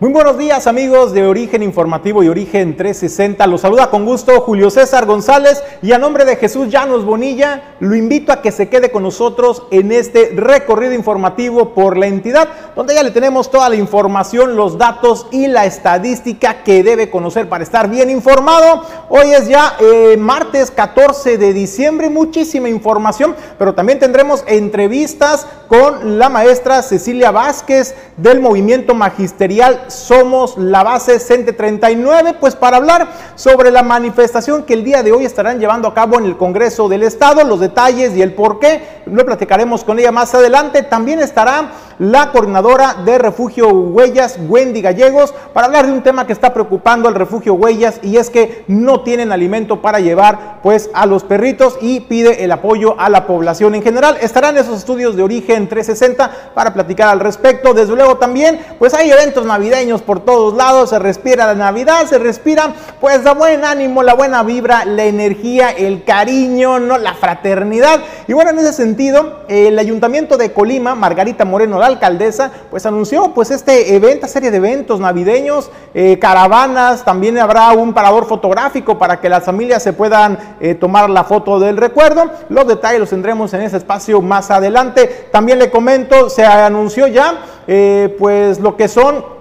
Muy buenos días amigos de Origen Informativo y Origen 360. Los saluda con gusto Julio César González y a nombre de Jesús Llanos Bonilla lo invito a que se quede con nosotros en este recorrido informativo por la entidad donde ya le tenemos toda la información, los datos y la estadística que debe conocer para estar bien informado. Hoy es ya eh, martes 14 de diciembre, muchísima información, pero también tendremos entrevistas con la maestra Cecilia Vázquez del Movimiento Magisterial somos la base CENTE 39, pues para hablar sobre la manifestación que el día de hoy estarán llevando a cabo en el Congreso del Estado, los detalles y el por qué, lo platicaremos con ella más adelante. También estará la coordinadora de Refugio Huellas, Wendy Gallegos, para hablar de un tema que está preocupando al Refugio Huellas y es que no tienen alimento para llevar pues a los perritos y pide el apoyo a la población en general. Estarán esos estudios de origen 360 para platicar al respecto. Desde luego también pues hay eventos navideños por todos lados, se respira la Navidad, se respira pues la buen ánimo, la buena vibra, la energía, el cariño, ¿no? la fraternidad. Y bueno, en ese sentido, el Ayuntamiento de Colima, Margarita Moreno alcaldesa, pues anunció pues este evento, serie de eventos navideños, eh, caravanas, también habrá un parador fotográfico para que las familias se puedan eh, tomar la foto del recuerdo. Los detalles los tendremos en ese espacio más adelante. También le comento, se anunció ya eh, pues lo que son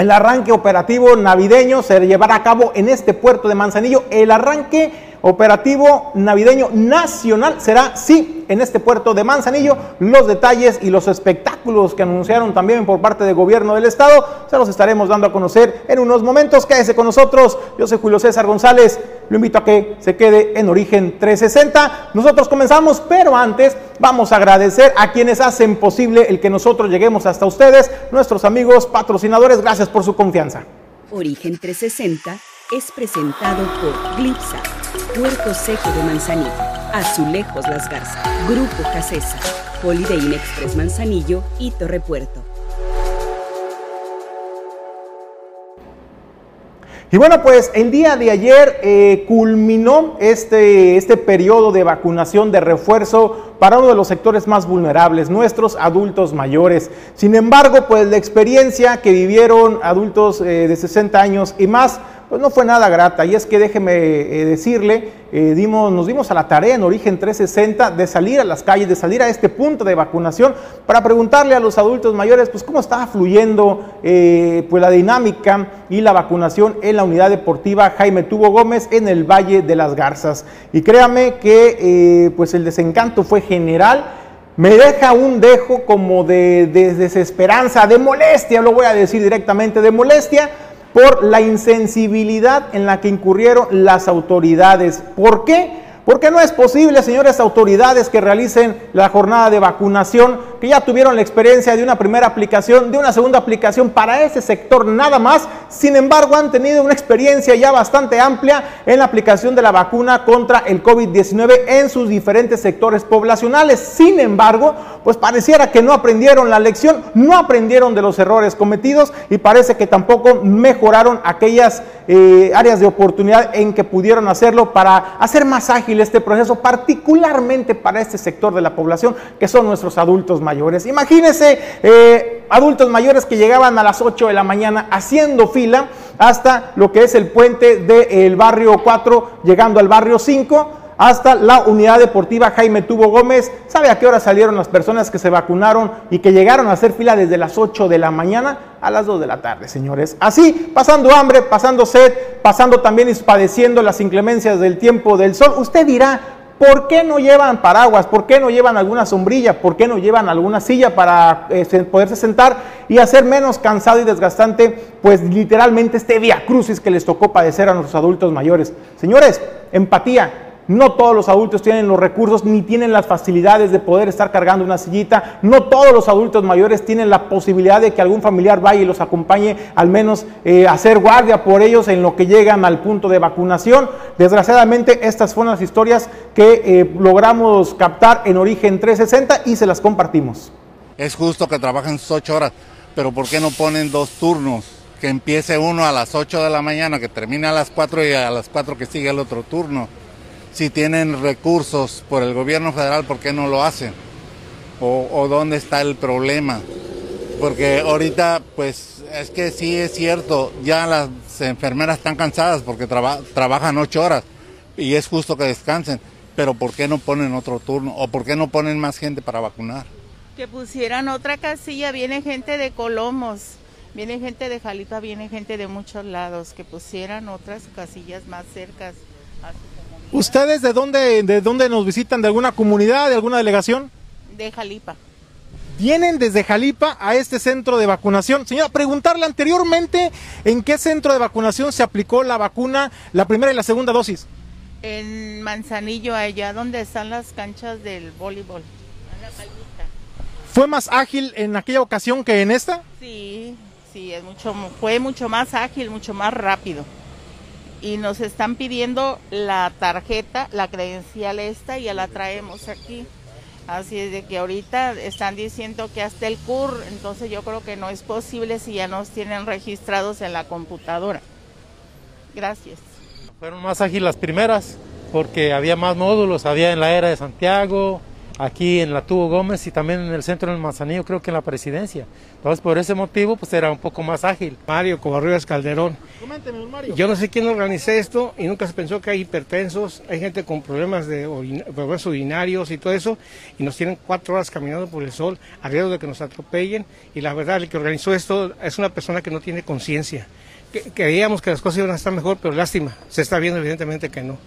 el arranque operativo navideño se llevará a cabo en este puerto de Manzanillo. El arranque operativo navideño nacional será, sí, en este puerto de Manzanillo. Los detalles y los espectáculos que anunciaron también por parte del gobierno del estado se los estaremos dando a conocer en unos momentos. Quédese con nosotros. Yo soy Julio César González. Lo invito a que se quede en Origen 360. Nosotros comenzamos, pero antes vamos a agradecer a quienes hacen posible el que nosotros lleguemos hasta ustedes, nuestros amigos patrocinadores. Gracias por su confianza. Origen 360 es presentado por Glipsa Puerto Seco de Manzanillo, Azulejos Las Garzas, Grupo Casesa, Holiday Express Manzanillo y Torre Puerto. Y bueno, pues el día de ayer eh, culminó este, este periodo de vacunación de refuerzo para uno de los sectores más vulnerables, nuestros adultos mayores. Sin embargo, pues la experiencia que vivieron adultos eh, de 60 años y más, pues no fue nada grata. Y es que déjeme eh, decirle, eh, dimos, nos dimos a la tarea en Origen 360 de salir a las calles, de salir a este punto de vacunación para preguntarle a los adultos mayores, pues cómo estaba fluyendo eh, pues la dinámica y la vacunación en la unidad deportiva Jaime Tubo Gómez en el Valle de las Garzas. Y créame que pues el desencanto fue general me deja un dejo como de, de, desesperanza, de molestia, lo voy a decir directamente, de molestia, por la insensibilidad en la que incurrieron las autoridades. ¿Por qué? Porque no es posible, señores autoridades, que realicen la jornada de vacunación, que ya tuvieron la experiencia de una primera aplicación, de una segunda aplicación para ese sector nada más. Sin embargo, han tenido una experiencia ya bastante amplia en la aplicación de la vacuna contra el COVID-19 en sus diferentes sectores poblacionales. Sin embargo, pues pareciera que no aprendieron la lección, no aprendieron de los errores cometidos y parece que tampoco mejoraron aquellas eh, áreas de oportunidad en que pudieron hacerlo para hacer más ágil este proceso, particularmente para este sector de la población que son nuestros adultos mayores. Imagínense eh, adultos mayores que llegaban a las 8 de la mañana haciendo fila hasta lo que es el puente del barrio 4, llegando al barrio 5 hasta la unidad deportiva Jaime Tubo Gómez. ¿Sabe a qué hora salieron las personas que se vacunaron y que llegaron a hacer fila desde las 8 de la mañana a las 2 de la tarde, señores? Así, pasando hambre, pasando sed, pasando también y padeciendo las inclemencias del tiempo del sol. Usted dirá, ¿Por qué no llevan paraguas? ¿Por qué no llevan alguna sombrilla? ¿Por qué no llevan alguna silla para eh, poderse sentar y hacer menos cansado y desgastante, pues literalmente este via crucis que les tocó padecer a nuestros adultos mayores? Señores, empatía, No todos los adultos tienen los recursos ni tienen las facilidades de poder estar cargando una sillita. No todos los adultos mayores tienen la posibilidad de que algún familiar vaya y los acompañe al menos eh, a hacer guardia por ellos en lo que llegan al punto de vacunación. Desgraciadamente estas fueron las historias que eh, logramos captar en Origen 360 y se las compartimos. Es justo que trabajen sus ocho horas, pero ¿por qué no ponen dos turnos? Que empiece uno a las 8 de la mañana, que termine a las 4 y a las 4 que sigue el otro turno. Si tienen recursos por el gobierno federal, ¿por qué no lo hacen? ¿O, dónde está el problema? Porque ahorita, pues es que sí es cierto, ya las enfermeras están cansadas porque traba- trabajan ocho horas y es justo que descansen, pero ¿por qué no ponen otro turno? ¿O por qué no ponen más gente para vacunar? Que pusieran otra casilla, viene gente de Colomos, viene gente de Jalipa, viene gente de muchos lados, que pusieran otras casillas más cercas. ¿Ustedes de dónde, de dónde nos visitan? ¿De alguna comunidad, de alguna delegación? De Jalipa. Vienen desde Jalipa a este centro de vacunación. Señora, preguntarle anteriormente en qué centro de vacunación se aplicó la vacuna, la primera y la segunda dosis. En Manzanillo, allá donde están las canchas del voleibol. La. ¿Fue más ágil en aquella ocasión que en esta? Sí, sí, es mucho, fue mucho más ágil, mucho más rápido. Y nos están pidiendo la tarjeta, la credencial esta, ya la traemos aquí. Así es de que ahorita están diciendo que hasta el CUR, entonces yo creo que no es posible si ya nos tienen registrados en la computadora. Gracias. Fueron más ágiles las primeras porque había más módulos, había en la era de Santiago, aquí en la Tubo Gómez y también en el centro del Manzanillo, creo que en la presidencia. Entonces por ese motivo pues era un poco más ágil. Mario Covarrubias Calderón. Coménteme, don Mario. Yo no sé quién organizó esto y nunca se pensó que hay hipertensos, hay gente con problemas de problemas urinarios y todo eso, y nos tienen cuatro horas caminando por el sol, a riesgo de que nos atropellen. Y la verdad, el que organizó esto es una persona que no tiene conciencia. Creíamos que las cosas iban a estar mejor, pero lástima, se está viendo evidentemente que no.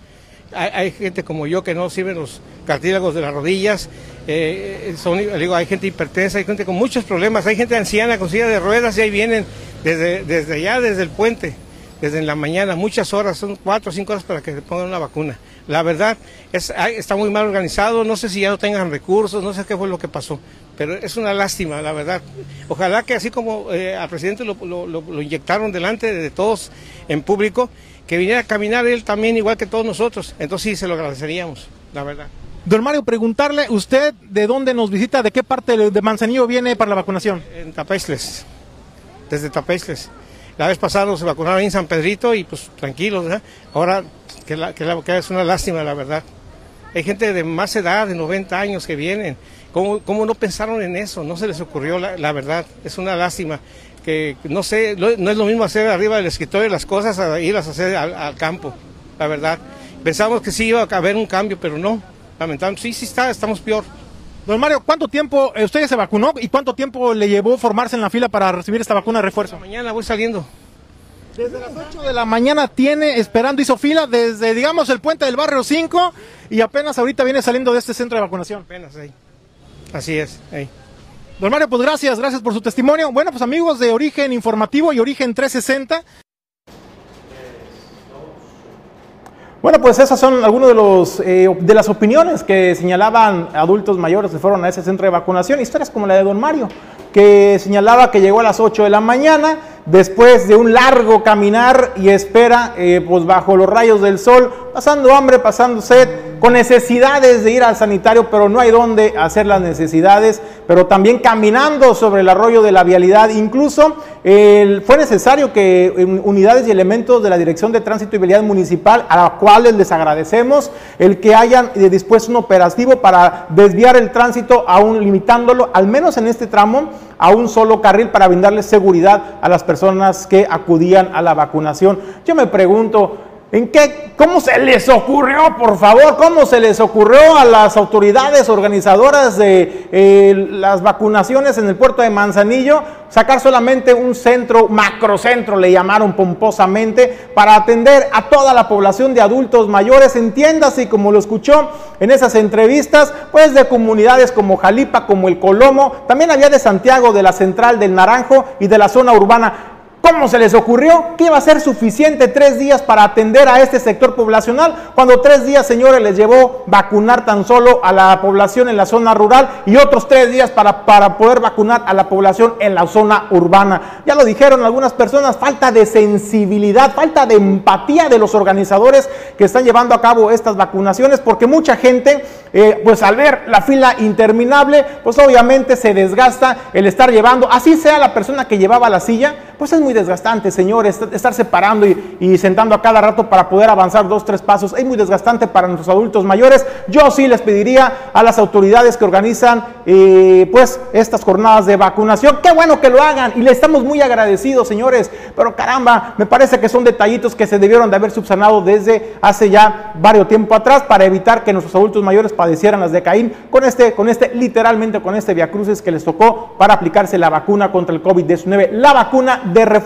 Hay, gente como yo que no sirven los cartílagos de las rodillas, eh, son, digo, hay gente hipertensa, hay gente con muchos problemas, hay gente anciana con silla de ruedas y ahí vienen desde, desde allá, desde el puente, desde la mañana, muchas horas, son cuatro o cinco horas para que se pongan una vacuna. La verdad, es, está muy mal organizado, no sé si ya no tengan recursos, no sé qué fue lo que pasó, pero es una lástima, la verdad. Ojalá que así como eh, al presidente lo, lo- lo- lo inyectaron delante de todos en público, que viniera a caminar él también igual que todos nosotros, entonces sí se lo agradeceríamos, la verdad. Don Mario, preguntarle, ¿usted de dónde nos visita? ¿De qué parte de Manzanillo viene para la vacunación? En Tapesles, desde Tapesles. La vez pasada nos vacunaron en San Pedrito y pues tranquilos, ¿verdad? Ahora, que, la- que la- que es una lástima, la verdad. Hay gente de más edad, de 90 años que vienen. ¿Cómo, cómo no pensaron en eso? No se les ocurrió, la, la verdad. Es una lástima. Que no sé, no, no es lo mismo hacer arriba del escritorio las cosas a irlas a hacer al, al campo, la verdad. Pensamos que sí iba a haber un cambio, pero no. Lamentablemente, sí, sí está, estamos peor. Don Mario, ¿cuánto tiempo eh, usted ya se vacunó y cuánto tiempo le llevó formarse en la fila para recibir esta vacuna de refuerzo? Mañana voy saliendo. Desde las 8 de la mañana tiene esperando, hizo fila desde, digamos, el puente del barrio 5 y apenas ahorita viene saliendo de este centro de vacunación. Apenas ahí. Así es. Don Mario, pues gracias, gracias por su testimonio. Bueno, pues amigos de Origen Informativo y Origen 360. Bueno, pues esas son algunas de, los, eh, de las opiniones que señalaban adultos mayores que fueron a ese centro de vacunación. Historias como la de don Mario, que señalaba que llegó a las 8 de la mañana después de un largo caminar y espera eh, pues bajo los rayos del sol, pasando hambre, pasando sed, con necesidades de ir al sanitario, pero no hay dónde hacer las necesidades, pero también caminando sobre el arroyo de la vialidad. Incluso fue necesario que eh, unidades y elementos de la Dirección de Tránsito y Vialidad Municipal, a la cuales les agradecemos el que hayan eh, dispuesto un operativo para desviar el tránsito, aún limitándolo, al menos en este tramo, a un solo carril para brindarles seguridad a las personas que acudían a la vacunación. Yo me pregunto, ¿En qué, ¿Cómo se les ocurrió, por favor? ¿Cómo se les ocurrió a las autoridades organizadoras de eh, las vacunaciones en el puerto de Manzanillo sacar solamente un centro, macrocentro, le llamaron pomposamente, para atender a toda la población de adultos mayores? Entiéndase, como lo escuchó en esas entrevistas, pues de comunidades como Jalipa, como el Colomo, también había de Santiago, de la Central del Naranjo y de la zona urbana. ¿Cómo se les ocurrió que iba a ser suficiente tres días para atender a este sector poblacional? Cuando tres días, señores, les llevó vacunar tan solo a la población en la zona rural y otros tres días para, para poder vacunar a la población en la zona urbana. Ya lo dijeron algunas personas, falta de sensibilidad, falta de empatía de los organizadores que están llevando a cabo estas vacunaciones, porque mucha gente, eh, pues al ver la fila interminable, pues obviamente se desgasta el estar llevando, así sea la persona que llevaba la silla, pues es muy desgastante, señores, estar separando y, sentando a cada rato para poder avanzar dos, tres pasos. Es muy desgastante para nuestros adultos mayores. Yo sí les pediría a las autoridades que organizan eh, pues estas jornadas de vacunación, qué bueno que lo hagan y le estamos muy agradecidos, señores, pero caramba, me parece que son detallitos que se debieron de haber subsanado desde hace ya varios tiempo atrás para evitar que nuestros adultos mayores padecieran las de Caín con este, con este, literalmente con este viacruces que les tocó para aplicarse la vacuna contra el COVID-19, la vacuna de refuerzo.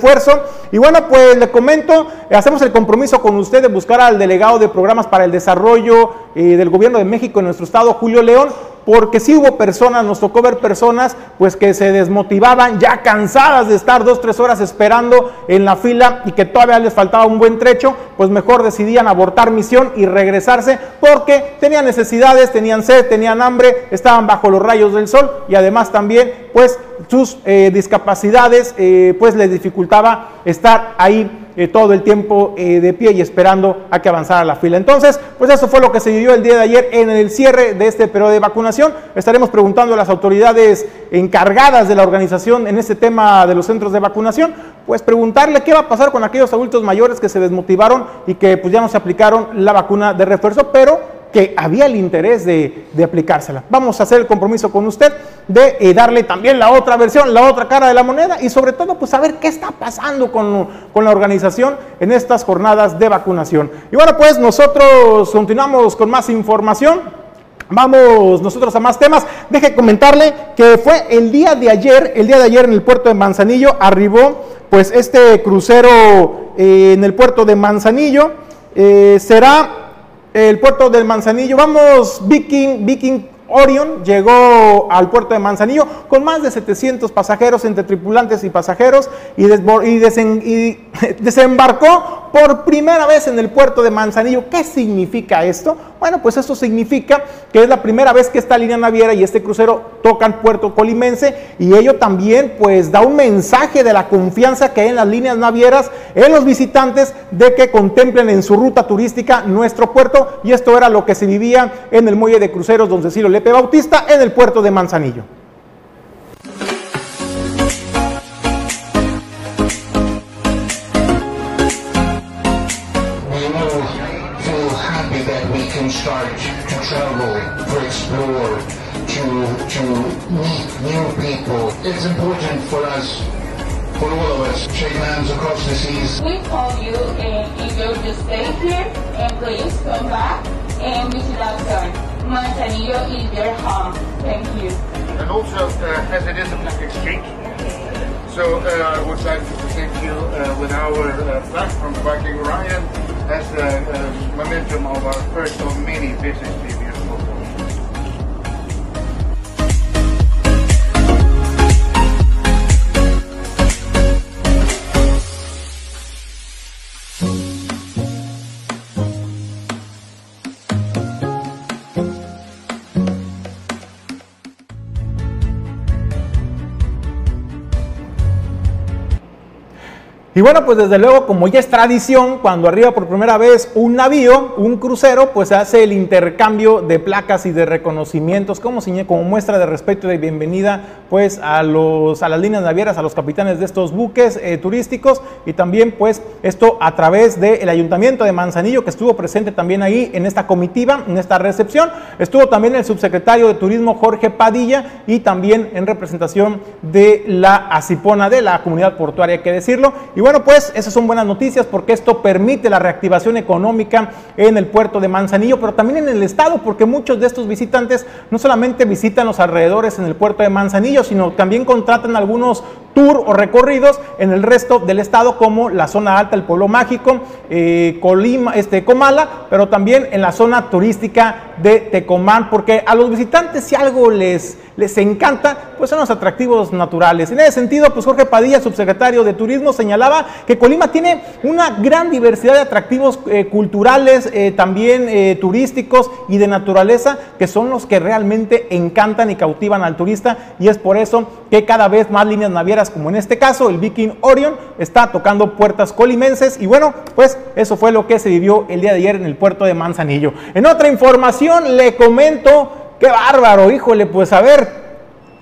Y bueno, pues le comento, hacemos el compromiso con usted de buscar al delegado de programas para el desarrollo eh, del gobierno de México en nuestro estado, Julio León, porque sí hubo personas, nos tocó ver personas pues que se desmotivaban, ya cansadas de estar dos, tres horas esperando en la fila y que todavía les faltaba un buen trecho, pues mejor decidían abortar misión y regresarse porque tenían necesidades, tenían sed, tenían hambre, estaban bajo los rayos del sol y además también pues sus eh, discapacidades eh, pues les dificultaba estar ahí eh, todo el tiempo eh, de pie y esperando a que avanzara la fila. Entonces, pues eso fue lo que se vivió el día de ayer en el cierre de este periodo de vacunación. Estaremos preguntando a las autoridades encargadas de la organización en este tema de los centros de vacunación, pues preguntarle qué va a pasar con aquellos adultos mayores que se desmotivaron y que pues ya no se aplicaron la vacuna de refuerzo, pero que había el interés de, aplicársela. Vamos a hacer el compromiso con usted de eh, darle también la otra versión, la otra cara de la moneda y sobre todo pues saber qué está pasando con, con la organización en estas jornadas de vacunación. Y bueno pues nosotros continuamos con más información. Vamos nosotros a más temas. Deje comentarle que fue el día de ayer, el día de ayer en el puerto de Manzanillo arribó pues este crucero eh, en el puerto de Manzanillo. Eh, será el puerto del Manzanillo. Vamos, Viking, Viking Orion llegó al puerto de Manzanillo con más de 700 pasajeros entre tripulantes y pasajeros y, y, desembarcó por primera vez en el puerto de Manzanillo. ¿Qué significa esto? Bueno, pues esto significa que es la primera vez que esta línea naviera y este crucero tocan puerto colimense y ello también pues da un mensaje de la confianza que hay en las líneas navieras, en los visitantes, de que contemplen en su ruta turística nuestro puerto y esto era lo que se vivía en el muelle de cruceros Don Cecilio Lepe Bautista en el puerto de Manzanillo. Start to travel, to explore, to, to meet new people. It's important for us, for all of us, shake hands across the seas. We call you and if you just stay here and please come back and visit us again. Manzanillo is your home. Thank you. And also, uh, as it is a black exchange, so uh, I would like to thank you uh, with our uh, the Viking Orion as a, a momentum of our first of many business reviews. Y bueno, pues desde luego, como ya es tradición, cuando arriba por primera vez un navío, un crucero, pues se hace el intercambio de placas y de reconocimientos como, como muestra de respeto y de bienvenida pues a, los, a las líneas navieras, a los capitanes de estos buques eh, turísticos y también pues esto a través del Ayuntamiento de Manzanillo que estuvo presente también ahí en esta comitiva, en esta recepción. Estuvo también el subsecretario de Turismo Jorge Padilla y también en representación de la Acipona de la comunidad portuaria, hay que decirlo. Y pues esas son buenas noticias porque esto permite la reactivación económica en el puerto de Manzanillo, pero también en el estado, porque muchos de estos visitantes no solamente visitan los alrededores en el puerto de Manzanillo, sino también contratan algunos tour o recorridos en el resto del estado, como la zona alta, el pueblo mágico, eh, Colima, este, Comala, pero también en la zona turística de Tecomán, porque a los visitantes si algo les les encanta, pues son los atractivos naturales. En ese sentido, pues Jorge Padilla, subsecretario de Turismo, señalaba que Colima tiene una gran diversidad de atractivos eh, culturales, eh, también turísticos y de naturaleza, que son los que realmente encantan y cautivan al turista y es por eso que cada vez más líneas navieras, como en este caso el Viking Orion, está tocando puertas colimenses y bueno, pues eso fue lo que se vivió el día de ayer en el puerto de Manzanillo. En otra información le comento, qué bárbaro, híjole, pues a ver,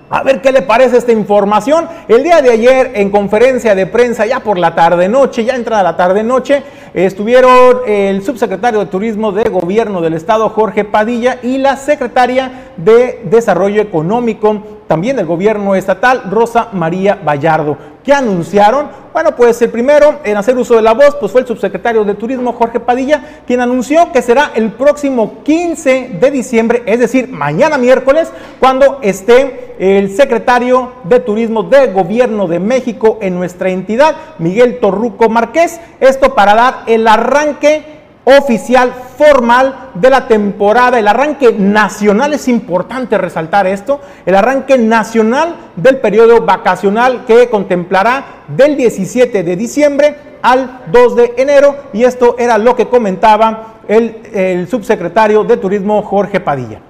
a ver qué le parece esta información. El día de ayer en conferencia de prensa, ya por la tarde noche, ya entrada la tarde noche, estuvieron el subsecretario de Turismo de Gobierno del Estado, Jorge Padilla, y la secretaria de Desarrollo Económico, también del gobierno estatal, Rosa María Vallardo. ¿Qué anunciaron? Bueno, pues el primero en hacer uso de la voz pues fue el subsecretario de Turismo, Jorge Padilla, quien anunció que será el próximo 15 de diciembre, es decir, mañana miércoles, cuando esté el secretario de Turismo del Gobierno de México en nuestra entidad, Miguel Torruco Márquez. Esto para dar el arranque oficial formal de la temporada, el arranque nacional, es importante resaltar esto, el arranque nacional del periodo vacacional que contemplará del 17 de diciembre al 2 de enero. Y esto era lo que comentaba el, el subsecretario de Turismo Jorge Padilla.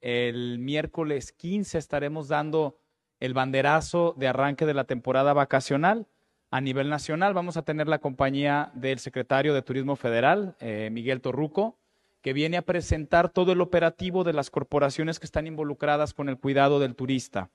El miércoles 15 estaremos dando el banderazo de arranque de la temporada vacacional a nivel nacional. Vamos a tener la compañía del secretario de Turismo Federal, eh, Miguel Torruco, que viene a presentar todo el operativo de las corporaciones que están involucradas con el cuidado del turista.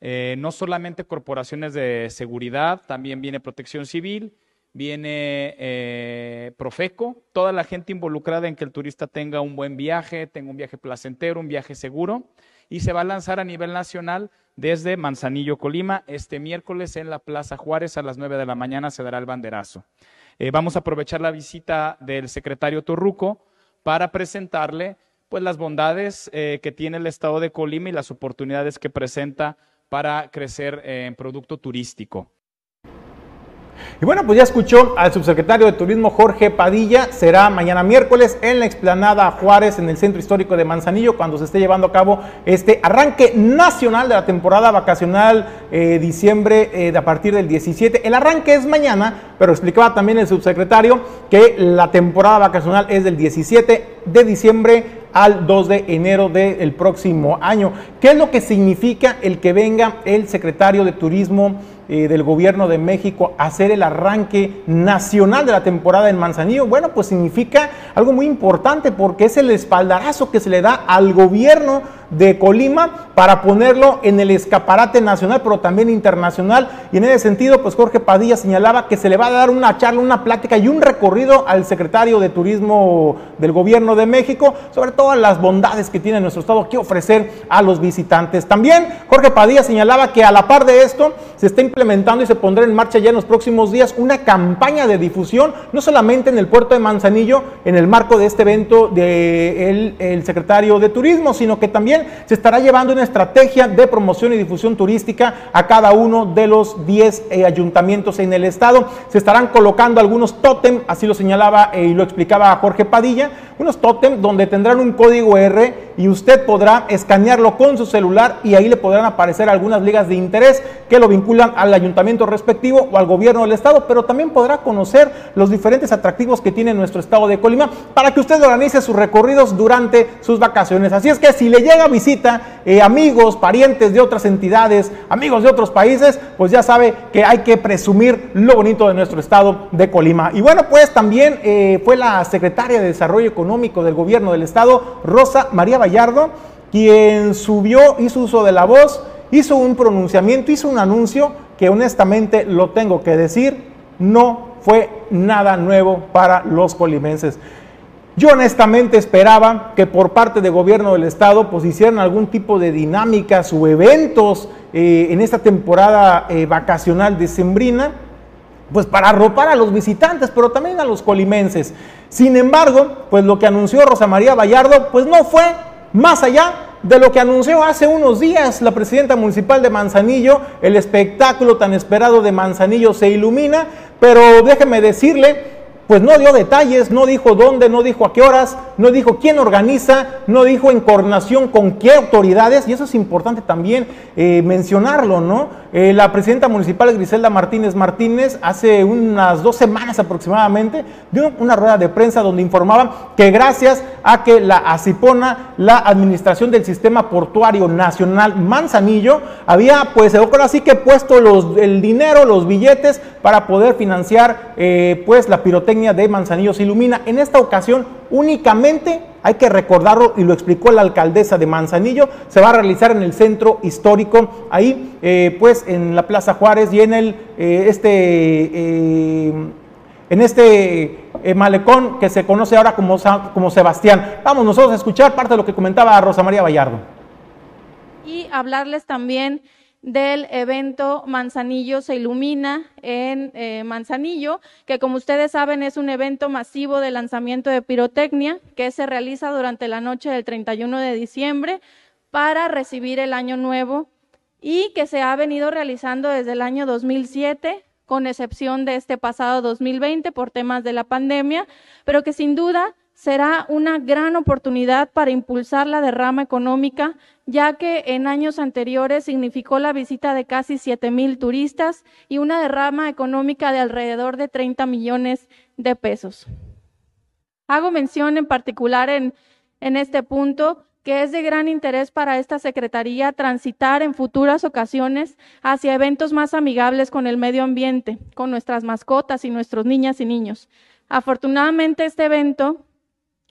Eh, no solamente corporaciones de seguridad, también viene protección civil, viene eh, Profeco, toda la gente involucrada en que el turista tenga un buen viaje, tenga un viaje placentero, un viaje seguro, y se va a lanzar a nivel nacional desde Manzanillo, Colima. Este miércoles en la Plaza Juárez a las 9 de la mañana se dará el banderazo. Eh, vamos a aprovechar la visita del secretario Torruco para presentarle pues las bondades eh, que tiene el estado de Colima y las oportunidades que presenta para crecer en producto turístico. Y bueno, pues ya escuchó al subsecretario de Turismo Jorge Padilla. Será mañana miércoles en la explanada Juárez, en el centro histórico de Manzanillo, cuando se esté llevando a cabo este arranque nacional de la temporada vacacional eh, diciembre eh, a partir del 17. El arranque es mañana, pero explicaba también el subsecretario que la temporada vacacional es del 17 de diciembre al 2 de enero del próximo año. ¿Qué es lo que significa el que venga el secretario de Turismo? Eh, del gobierno de México hacer el arranque nacional de la temporada en Manzanillo, bueno, pues significa algo muy importante porque es el espaldarazo que se le da al gobierno de Colima para ponerlo en el escaparate nacional, pero también internacional. Y en ese sentido, pues Jorge Padilla señalaba que se le va a dar una charla, una plática y un recorrido al secretario de Turismo del Gobierno de México sobre todas las bondades que tiene nuestro estado que ofrecer a los visitantes. También Jorge Padilla señalaba que a la par de esto se está implementando y se pondrá en marcha ya en los próximos días una campaña de difusión, no solamente en el puerto de Manzanillo, en el marco de este evento del el secretario de Turismo, sino que también se estará llevando una estrategia de promoción y difusión turística a cada uno de los 10 eh, ayuntamientos en el estado. Se estarán colocando algunos tótem, así lo señalaba eh, y lo explicaba Jorge Padilla, unos tótem donde tendrán un código R y usted podrá escanearlo con su celular y ahí le podrán aparecer algunas ligas de interés que lo vinculan al ayuntamiento respectivo o al gobierno del estado, pero también podrá conocer los diferentes atractivos que tiene nuestro estado de Colima para que usted organice sus recorridos durante sus vacaciones. Así es que si le llega visita, eh, amigos, parientes de otras entidades, amigos de otros países, pues ya sabe que hay que presumir lo bonito de nuestro estado de Colima. Y bueno, pues también eh, fue la secretaria de Desarrollo Económico del gobierno del estado, Rosa María Vallardo, quien subió, hizo uso de la voz, hizo un pronunciamiento, hizo un anuncio que honestamente lo tengo que decir, no fue nada nuevo para los colimenses. Yo honestamente esperaba que por parte del gobierno del estado pues hicieran algún tipo de dinámicas o eventos eh, en esta temporada eh, vacacional decembrina, pues para arropar a los visitantes, pero también a los colimenses. Sin embargo, pues lo que anunció Rosa María Vallardo, pues no fue más allá de lo que anunció hace unos días la presidenta municipal de Manzanillo, el espectáculo tan esperado de Manzanillo se ilumina, pero déjeme decirle pues no dio detalles, no dijo dónde, no dijo a qué horas, no dijo quién organiza, no dijo en coordinación con qué autoridades, y eso es importante también eh, mencionarlo, ¿no? Eh, la presidenta municipal Griselda Martínez Martínez hace unas dos semanas aproximadamente dio una rueda de prensa donde informaba que gracias a que la ACIPONA, la Administración del Sistema Portuario Nacional Manzanillo, había pues ahora que puesto el dinero, los billetes para poder financiar eh, pues la pirotecnia de Manzanillo se ilumina. En esta ocasión únicamente, hay que recordarlo y lo explicó la alcaldesa de Manzanillo, se va a realizar en el centro histórico, ahí eh, pues en la Plaza Juárez y en el eh, este en este malecón que se conoce ahora como, como Sebastián. Vamos nosotros a escuchar parte de lo que comentaba Rosa María Vallardo. Y hablarles también del evento Manzanillo se ilumina en eh, Manzanillo, que como ustedes saben es un evento masivo de lanzamiento de pirotecnia que se realiza durante la noche del 31 de diciembre para recibir el año nuevo y que se ha venido realizando desde el año 2007 con excepción de este pasado 2020 por temas de la pandemia, pero que sin duda será una gran oportunidad para impulsar la derrama económica, ya que en años anteriores significó la visita de casi 7 mil turistas y una derrama económica de alrededor de 30 millones de pesos. Hago mención en particular en, este punto que es de gran interés para esta Secretaría transitar en futuras ocasiones hacia eventos más amigables con el medio ambiente, con nuestras mascotas y nuestros niñas y niños. Afortunadamente este evento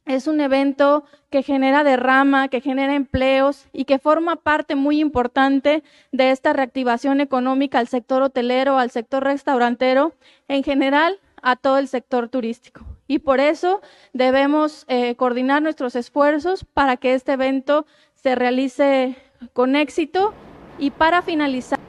es un evento que genera derrama, que genera empleos y que forma parte muy importante de esta reactivación económica al sector hotelero, al sector restaurantero, en general a todo el sector turístico. Y por eso debemos eh, coordinar nuestros esfuerzos para que este evento se realice con éxito y para finalizar.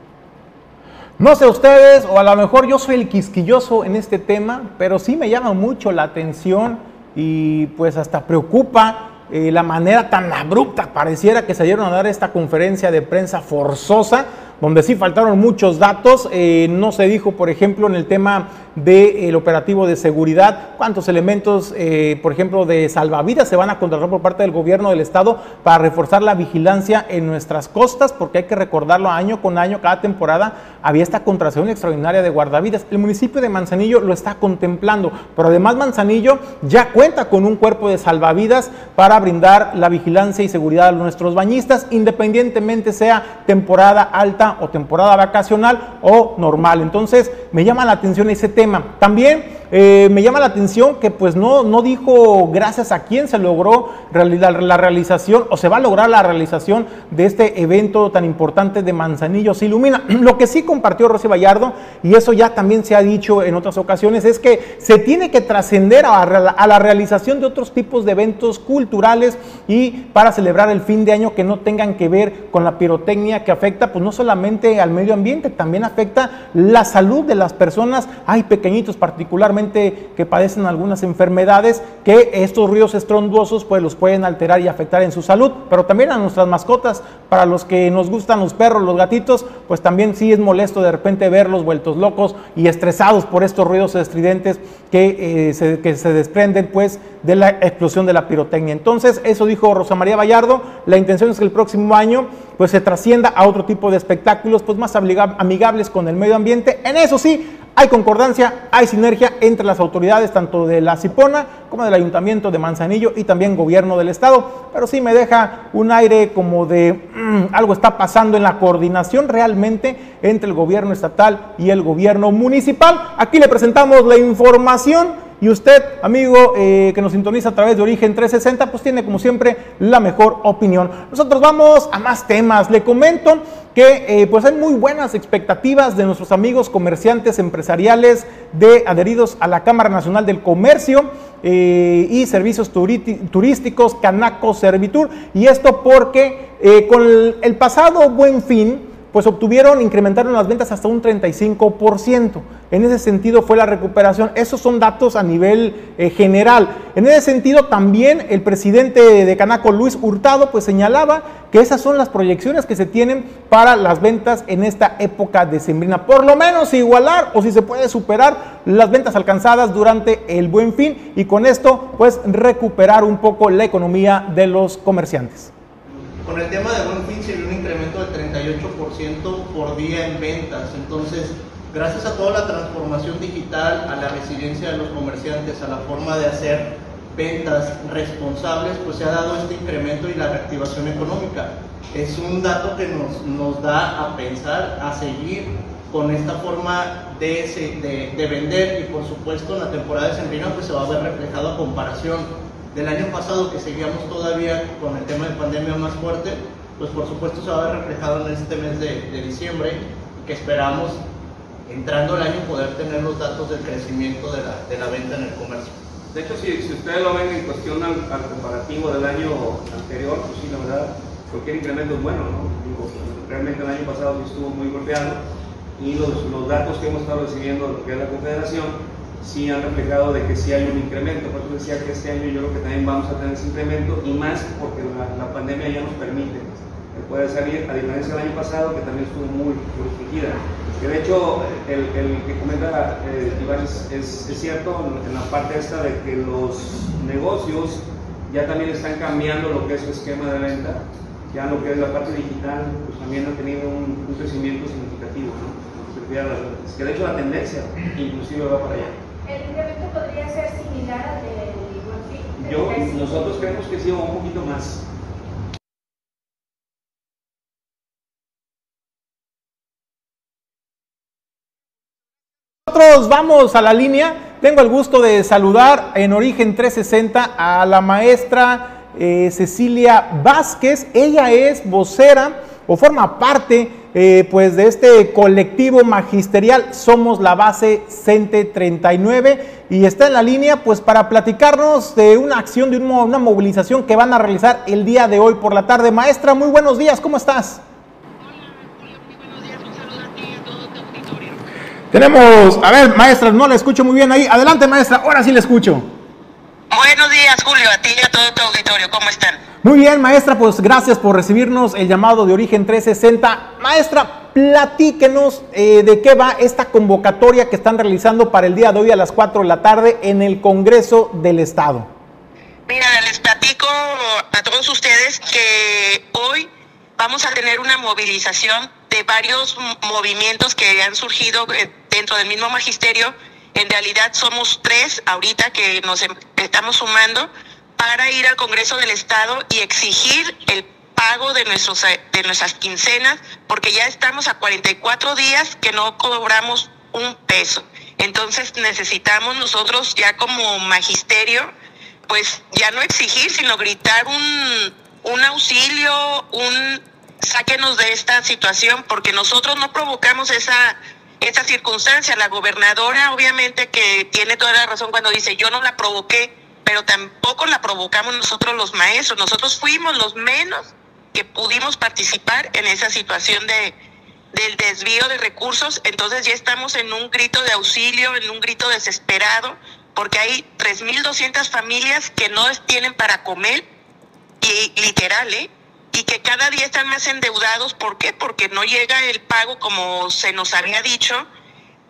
No sé ustedes, o a lo mejor yo soy el quisquilloso en este tema, pero sí me llama mucho la atención y pues hasta preocupa eh, la manera tan abrupta pareciera que se dieron a dar esta conferencia de prensa forzosa donde sí faltaron muchos datos. Eh, no se dijo, por ejemplo, en el tema del operativo de seguridad, cuántos elementos, eh, por ejemplo, de salvavidas se van a contratar por parte del gobierno del estado para reforzar la vigilancia en nuestras costas, porque hay que recordarlo año con año, cada temporada había esta contratación extraordinaria de guardavidas. El municipio de Manzanillo lo está contemplando, pero además Manzanillo ya cuenta con un cuerpo de salvavidas para brindar la vigilancia y seguridad a nuestros bañistas, independientemente sea temporada alta o temporada vacacional o normal. Entonces me llama la atención ese tema. También eh, me llama la atención que pues no, no dijo gracias a quién se logró la, realización o se va a lograr la realización de este evento tan importante de Manzanillo se ilumina. Lo que sí compartió Rosy Vallardo, y eso ya también se ha dicho en otras ocasiones, es que se tiene que trascender a, a la realización de otros tipos de eventos culturales y para celebrar el fin de año que no tengan que ver con la pirotecnia que afecta pues no solamente al medio ambiente, también afecta la salud de las personas. Hay pequeñitos particularmente que padecen algunas enfermedades que estos ríos estronduosos pues los pueden alterar y afectar en su salud, pero también a nuestras mascotas, para los que nos gustan los perros, los gatitos, pues también sí es molesto de repente verlos vueltos locos y estresados por estos ruidos estridentes que, eh, se, que se desprenden pues de la explosión de la pirotecnia. Entonces, eso dijo Rosa María Vallardo, la intención es que el próximo año pues se trascienda a otro tipo de espectáculos pues más amigables con el medio ambiente. En eso sí, hay concordancia, hay sinergia entre las autoridades tanto de la Cipona como del Ayuntamiento de Manzanillo y también gobierno del Estado, pero sí me deja un aire como de mm, algo está pasando en la coordinación realmente entre el gobierno estatal y el gobierno municipal. Aquí le presentamos la información. Y usted, amigo eh, que nos sintoniza a través de Origen 360, pues tiene como siempre la mejor opinión. Nosotros vamos a más temas. Le comento que eh, pues hay muy buenas expectativas de nuestros amigos comerciantes empresariales de adheridos a la Cámara Nacional del Comercio eh, y Servicios Turísticos, Canaco Servitur. Y esto porque con el pasado buen fin, pues obtuvieron, incrementaron las ventas hasta un 35%. En ese sentido fue la recuperación. Esos son datos a nivel eh, general. En ese sentido también el presidente de Canaco, Luis Hurtado, pues señalaba que esas son las proyecciones que se tienen para las ventas en esta época de sembrina. Por lo menos igualar o si se puede superar las ventas alcanzadas durante el buen fin y con esto pues recuperar un poco la economía de los comerciantes. Con el tema de buen fin se vio un incremento del 38% por día en ventas. Entonces, gracias a toda la transformación digital, a la resiliencia de los comerciantes, a la forma de hacer ventas responsables, pues se ha dado este incremento y la reactivación económica. Es un dato que nos, nos da a pensar, a seguir con esta forma de, de, de, vender y por supuesto en la temporada de Sembrina pues se va a ver reflejado a comparación del año pasado que seguíamos todavía con el tema de pandemia más fuerte, pues por supuesto se va a ver reflejado en este mes de, de diciembre que esperamos entrando el año poder tener los datos del crecimiento de la, de la venta en el comercio. De hecho, si, si, ustedes lo ven en cuestión al, al, comparativo del año anterior, pues sí, la verdad, cualquier incremento es bueno, ¿no? Digo, realmente el año pasado sí estuvo muy golpeado y los, los datos que hemos estado recibiendo de lo que es la Confederación sí han reflejado de que sí hay un incremento. Por eso decía que este año yo creo que también vamos a tener ese incremento y más porque la, la pandemia ya nos permite puede salir, a diferencia del año pasado que también estuvo muy restringida. Que de hecho, el, el que comenta eh, Iván es, es, es, cierto en la parte esta de que los negocios ya también están cambiando lo que es su esquema de venta, ya lo que es la parte digital, pues también ha tenido un, un crecimiento significativo, ¿no? que de hecho la tendencia inclusive va para allá. ¿El incremento podría ser similar al del Nosotros creemos que sí, un poquito más. Nosotros vamos a la línea. Tengo el gusto de saludar en Origen 360 a la maestra eh, Cecilia Vázquez. Ella es vocera o forma parte eh, pues de este colectivo magisterial Somos la Base CENTE 39 y está en la línea pues para platicarnos de una acción, de una movilización que van a realizar el día de hoy por la tarde. Maestra, muy buenos días, ¿cómo estás? Tenemos, a ver, maestra, no la escucho muy bien ahí. Adelante, maestra, ahora sí la escucho. Buenos días, Julio, a ti y a todo tu auditorio, ¿cómo están? Muy bien, maestra, pues gracias por recibirnos el llamado de Origen 360. Maestra, platíquenos eh, de qué va esta convocatoria que están realizando para el día de hoy a las 4 de la tarde en el Congreso del Estado. Mira, les platico a todos ustedes que hoy vamos a tener una movilización de varios movimientos que han surgido eh, dentro del mismo magisterio. En realidad somos tres ahorita que nos em, estamos sumando para ir al Congreso del Estado y exigir el pago de, nuestros, eh, de nuestras quincenas, porque ya estamos a 44 días que no cobramos un peso. Entonces necesitamos nosotros ya como magisterio, pues ya no exigir, sino gritar un, un auxilio, un sáquenos de esta situación, porque nosotros no provocamos esa, esa circunstancia. La gobernadora, obviamente, que tiene toda la razón cuando dice, yo no la provoqué, pero tampoco la provocamos nosotros los maestros. Nosotros fuimos los menos que pudimos participar en esa situación de, del desvío de recursos. Entonces ya estamos en un grito de auxilio, en un grito desesperado, porque hay 3.200 familias que no tienen para comer, y literal, ¿eh? Y que cada día están más endeudados. ¿Por qué? Porque no llega el pago como se nos había dicho,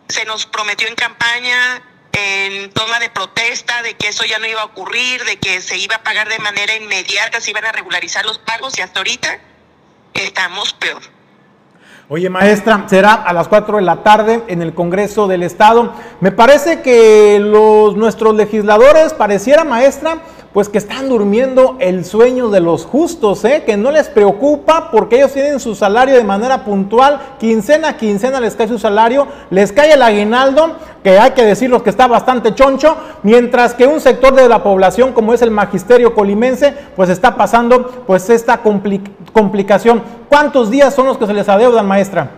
se nos prometió en campaña, en toma de protesta, de que eso ya no iba a ocurrir, de que se iba a pagar de manera inmediata, se iban a regularizar los pagos y hasta ahorita estamos peor. Oye, maestra, será a las 4 de la tarde en el Congreso del Estado. Me parece que los nuestros legisladores, pareciera, maestra, pues que están durmiendo el sueño de los justos, ¿eh? que no les preocupa porque ellos tienen su salario de manera puntual, quincena a quincena les cae su salario, les cae el aguinaldo, que hay que decirlo que está bastante choncho, mientras que un sector de la población como es el magisterio colimense, pues está pasando pues esta complicación. ¿Cuántos días son los que se les adeudan, maestra?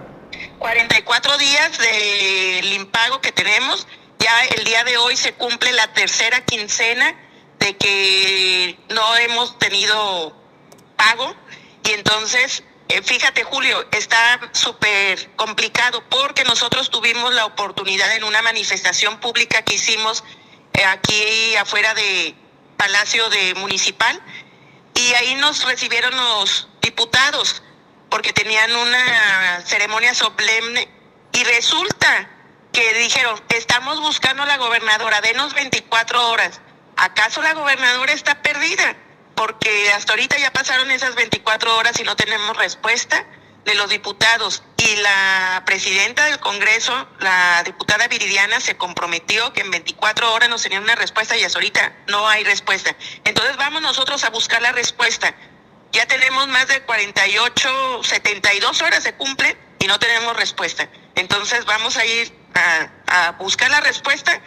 44 días del impago que tenemos, ya el día de hoy se cumple la tercera quincena de que no hemos tenido pago. Y entonces Eh, fíjate, Julio, está súper complicado porque nosotros tuvimos la oportunidad en una manifestación pública que hicimos eh, aquí afuera de Palacio de Municipal. Y ahí nos recibieron los diputados porque tenían una ceremonia solemne. Y resulta que dijeron, estamos buscando a la gobernadora, denos 24 horas. ¿Acaso la gobernadora está perdida? porque hasta ahorita ya pasaron esas 24 horas y no tenemos respuesta de los diputados. Y la presidenta del Congreso, la diputada Viridiana, se comprometió que en 24 horas nos tenían una respuesta y hasta ahorita no hay respuesta. Entonces vamos nosotros a buscar la respuesta. Ya tenemos más de 48, 72 horas se cumple y no tenemos respuesta. Entonces vamos a ir a, a buscar la respuesta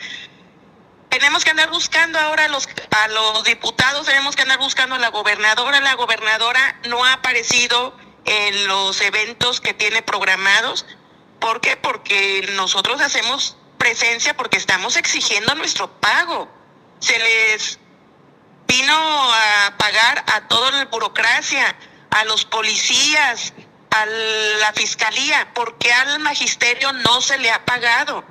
tenemos que andar buscando ahora a los, a los diputados, tenemos que andar buscando a la gobernadora. La gobernadora no ha aparecido en los eventos que tiene programados. ¿Por qué? Porque nosotros hacemos presencia porque estamos exigiendo nuestro pago. Se les vino a pagar a toda la burocracia, a los policías, a la fiscalía. ¿Por qué al magisterio no se le ha pagado?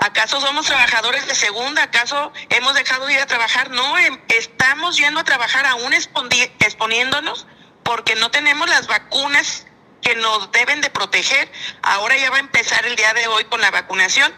¿Acaso somos trabajadores de segunda? ¿Acaso hemos dejado de ir a trabajar? No, em, estamos yendo a trabajar aún exponiéndonos porque no tenemos las vacunas que nos deben de proteger. Ahora ya va a empezar el día de hoy con la vacunación,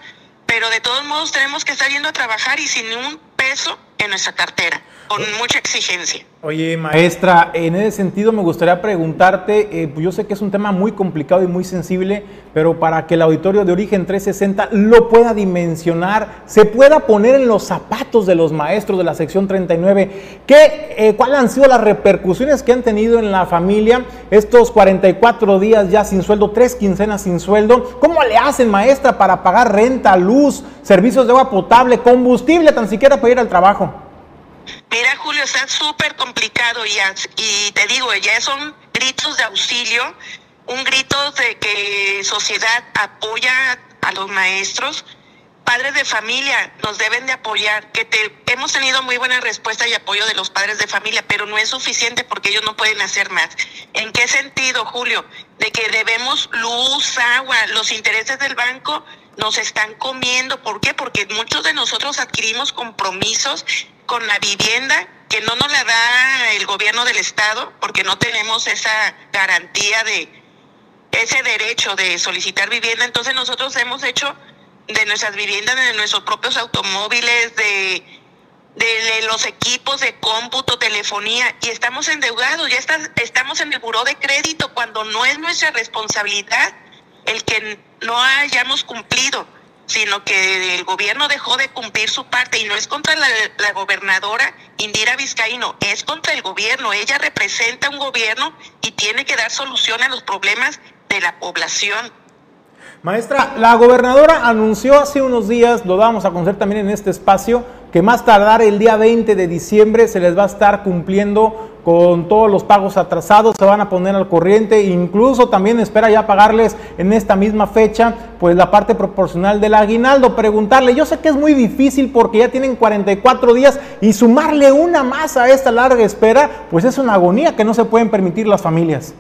pero de todos modos tenemos que estar yendo a trabajar y sin un peso en nuestra cartera, con mucha exigencia. Oye, maestra, en ese sentido me gustaría preguntarte, eh, pues yo sé que es un tema muy complicado y muy sensible, pero para que el auditorio de Origen 360 lo pueda dimensionar, se pueda poner en los zapatos de los maestros de la sección 39, ¿qué, eh, ¿cuáles han sido las repercusiones que han tenido en la familia estos 44 días ya sin sueldo, tres quincenas sin sueldo? ¿Cómo le hacen, maestra, para pagar renta, luz, servicios de agua potable, combustible, tan siquiera para ir al trabajo? Mira, Julio, está súper complicado y, te digo, ya son gritos de auxilio, un grito de que sociedad apoya a los maestros. Padres de familia nos deben de apoyar, que te, hemos tenido muy buena respuesta y apoyo de los padres de familia, pero no es suficiente porque ellos no pueden hacer más. ¿En qué sentido, Julio? De que debemos luz, agua, los intereses del banco nos están comiendo. ¿Por qué? Porque muchos de nosotros adquirimos compromisos con la vivienda que no nos la da el gobierno del estado porque no tenemos esa garantía de ese derecho de solicitar vivienda. Entonces nosotros hemos hecho de nuestras viviendas, de nuestros propios automóviles, de, de, los equipos de cómputo, telefonía, y estamos endeudados, ya está, estamos en el buró de crédito cuando no es nuestra responsabilidad el que no hayamos cumplido sino que el gobierno dejó de cumplir su parte y no es contra la, gobernadora Indira Vizcaíno, es contra el gobierno. Ella representa un gobierno y tiene que dar solución a los problemas de la población. Maestra, la gobernadora anunció hace unos días, lo vamos a conocer también en este espacio, que más tardar el día 20 de diciembre se les va a estar cumpliendo con todos los pagos atrasados, se van a poner al corriente, incluso también espera ya pagarles en esta misma fecha, pues la parte proporcional del aguinaldo. Preguntarle, yo sé que es muy difícil porque ya tienen 44 días y sumarle una más a esta larga espera, pues es una agonía que no se pueden permitir las familias.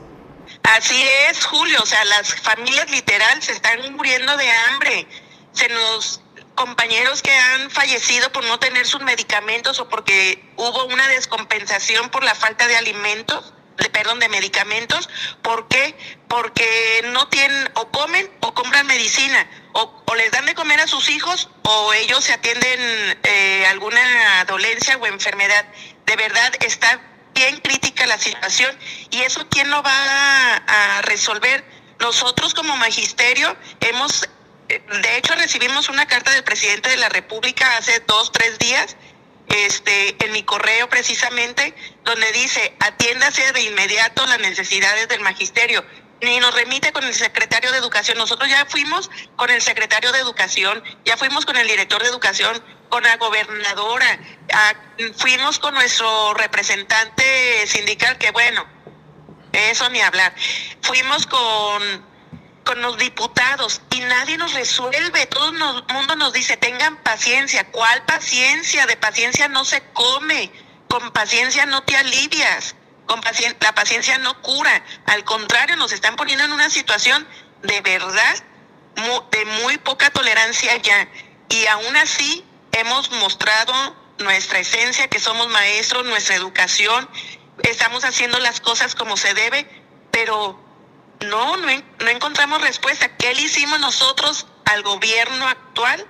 Así es, Julio, o sea, las familias literal se están muriendo de hambre. Se nos compañeros que han fallecido por no tener sus medicamentos o porque hubo una descompensación por la falta de alimentos, de, perdón, de medicamentos. ¿Por qué? Porque no tienen, o comen o compran medicina, o, les dan de comer a sus hijos o ellos se atienden eh, alguna dolencia o enfermedad. De verdad está bien crítica la situación y eso quién lo va a resolver. Nosotros como magisterio hemos de hecho recibimos una carta del presidente de la República hace dos, tres días, este, en mi correo precisamente, donde dice, atiéndase de inmediato las necesidades del magisterio. Ni nos remite con el secretario de Educación. Nosotros ya fuimos con el secretario de Educación, ya fuimos con el director de Educación, con la gobernadora, fuimos con nuestro representante sindical, que bueno, eso ni hablar. Fuimos con con los diputados y nadie nos resuelve. Todo el mundo nos dice, tengan paciencia. ¿Cuál paciencia? De paciencia no se come. Con paciencia no te alivias. Con pacien- la paciencia no cura, al contrario, nos están poniendo en una situación de verdad de muy poca tolerancia ya. Y aún así hemos mostrado nuestra esencia, que somos maestros, nuestra educación, estamos haciendo las cosas como se debe, pero no, no, en- no encontramos respuesta. ¿Qué le hicimos nosotros al gobierno actual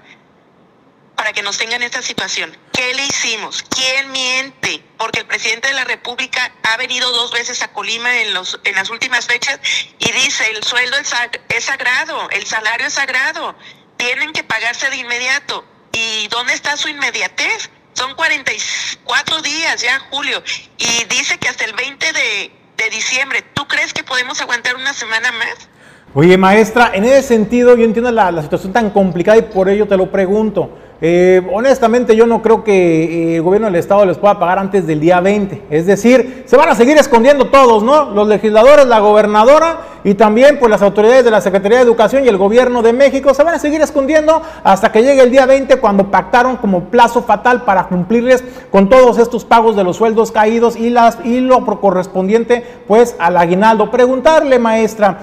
para que nos tengan esta situación? ¿Qué le hicimos? ¿Quién miente? Porque el presidente de la República ha venido dos veces a Colima en, los, en las últimas fechas y dice, el sueldo es sagrado, el salario es sagrado, tienen que pagarse de inmediato. ¿Y dónde está su inmediatez? Son 44 días ya, Julio, y dice que hasta el 20 de, de diciembre. ¿Tú crees que podemos aguantar una semana más? Oye, maestra, en ese sentido yo entiendo la, la situación tan complicada y por ello te lo pregunto. Eh, honestamente yo no creo que eh, el gobierno del estado les pueda pagar antes del día 20. Es decir, se van a seguir escondiendo todos, ¿no? Los legisladores, la gobernadora y también pues las autoridades de la Secretaría de Educación y el gobierno de México se van a seguir escondiendo hasta que llegue el día 20 cuando pactaron como plazo fatal para cumplirles con todos estos pagos de los sueldos caídos y, las, y lo correspondiente pues al aguinaldo. Preguntarle, maestra,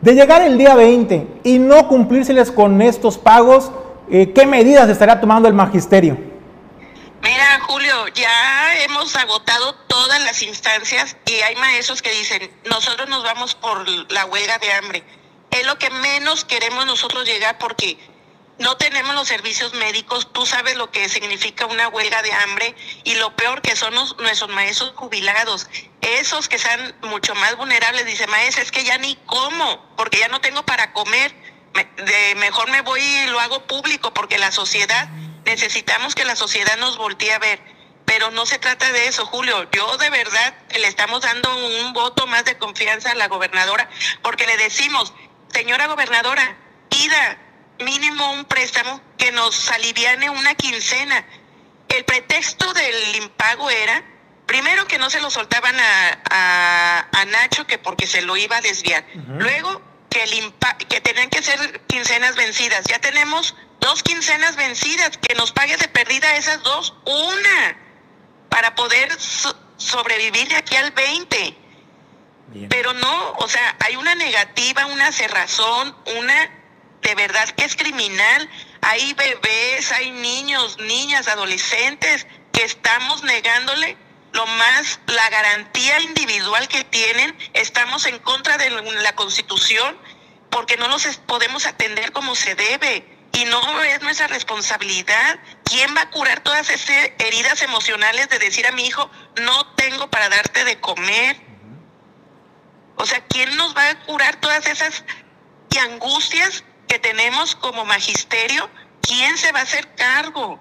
de llegar el día 20 y no cumplírseles con estos pagos, eh, ¿qué medidas estaría tomando el magisterio? Mira, Julio, ya hemos agotado todas las instancias y hay maestros que dicen, nosotros nos vamos por la huelga de hambre. Es lo que menos queremos nosotros llegar porque no tenemos los servicios médicos, tú sabes lo que significa una huelga de hambre y lo peor que son los- nuestros maestros jubilados, esos que están mucho más vulnerables, dice maestra, es que ya ni como, porque ya no tengo para comer, Me- de, mejor me voy y lo hago público porque la sociedad, necesitamos que la sociedad nos voltee a ver. Pero no se trata de eso, Julio. Yo de verdad le estamos dando un voto más de confianza a la gobernadora porque le decimos, señora gobernadora, pida mínimo un préstamo que nos aliviane una quincena. El pretexto del impago era, primero que no se lo soltaban a, a- a Nacho, que porque se lo iba a desviar. Luego que, el que tenían que ser quincenas vencidas. Ya tenemos dos quincenas vencidas, que nos pague de perdida esas dos, una, para poder so- sobrevivir de aquí al 20. Pero no, o sea, hay una negativa, una cerrazón, una de verdad que es criminal. Hay bebés, hay niños, niñas, adolescentes que estamos negándole lo más, la garantía individual que tienen. Estamos en contra de la Constitución porque no los podemos atender como se debe. Y no es nuestra responsabilidad. ¿Quién va a curar todas esas heridas emocionales de decir a mi hijo, no tengo para darte de comer? O sea, ¿quién nos va a curar todas esas angustias que tenemos como magisterio? ¿Quién se va a hacer cargo?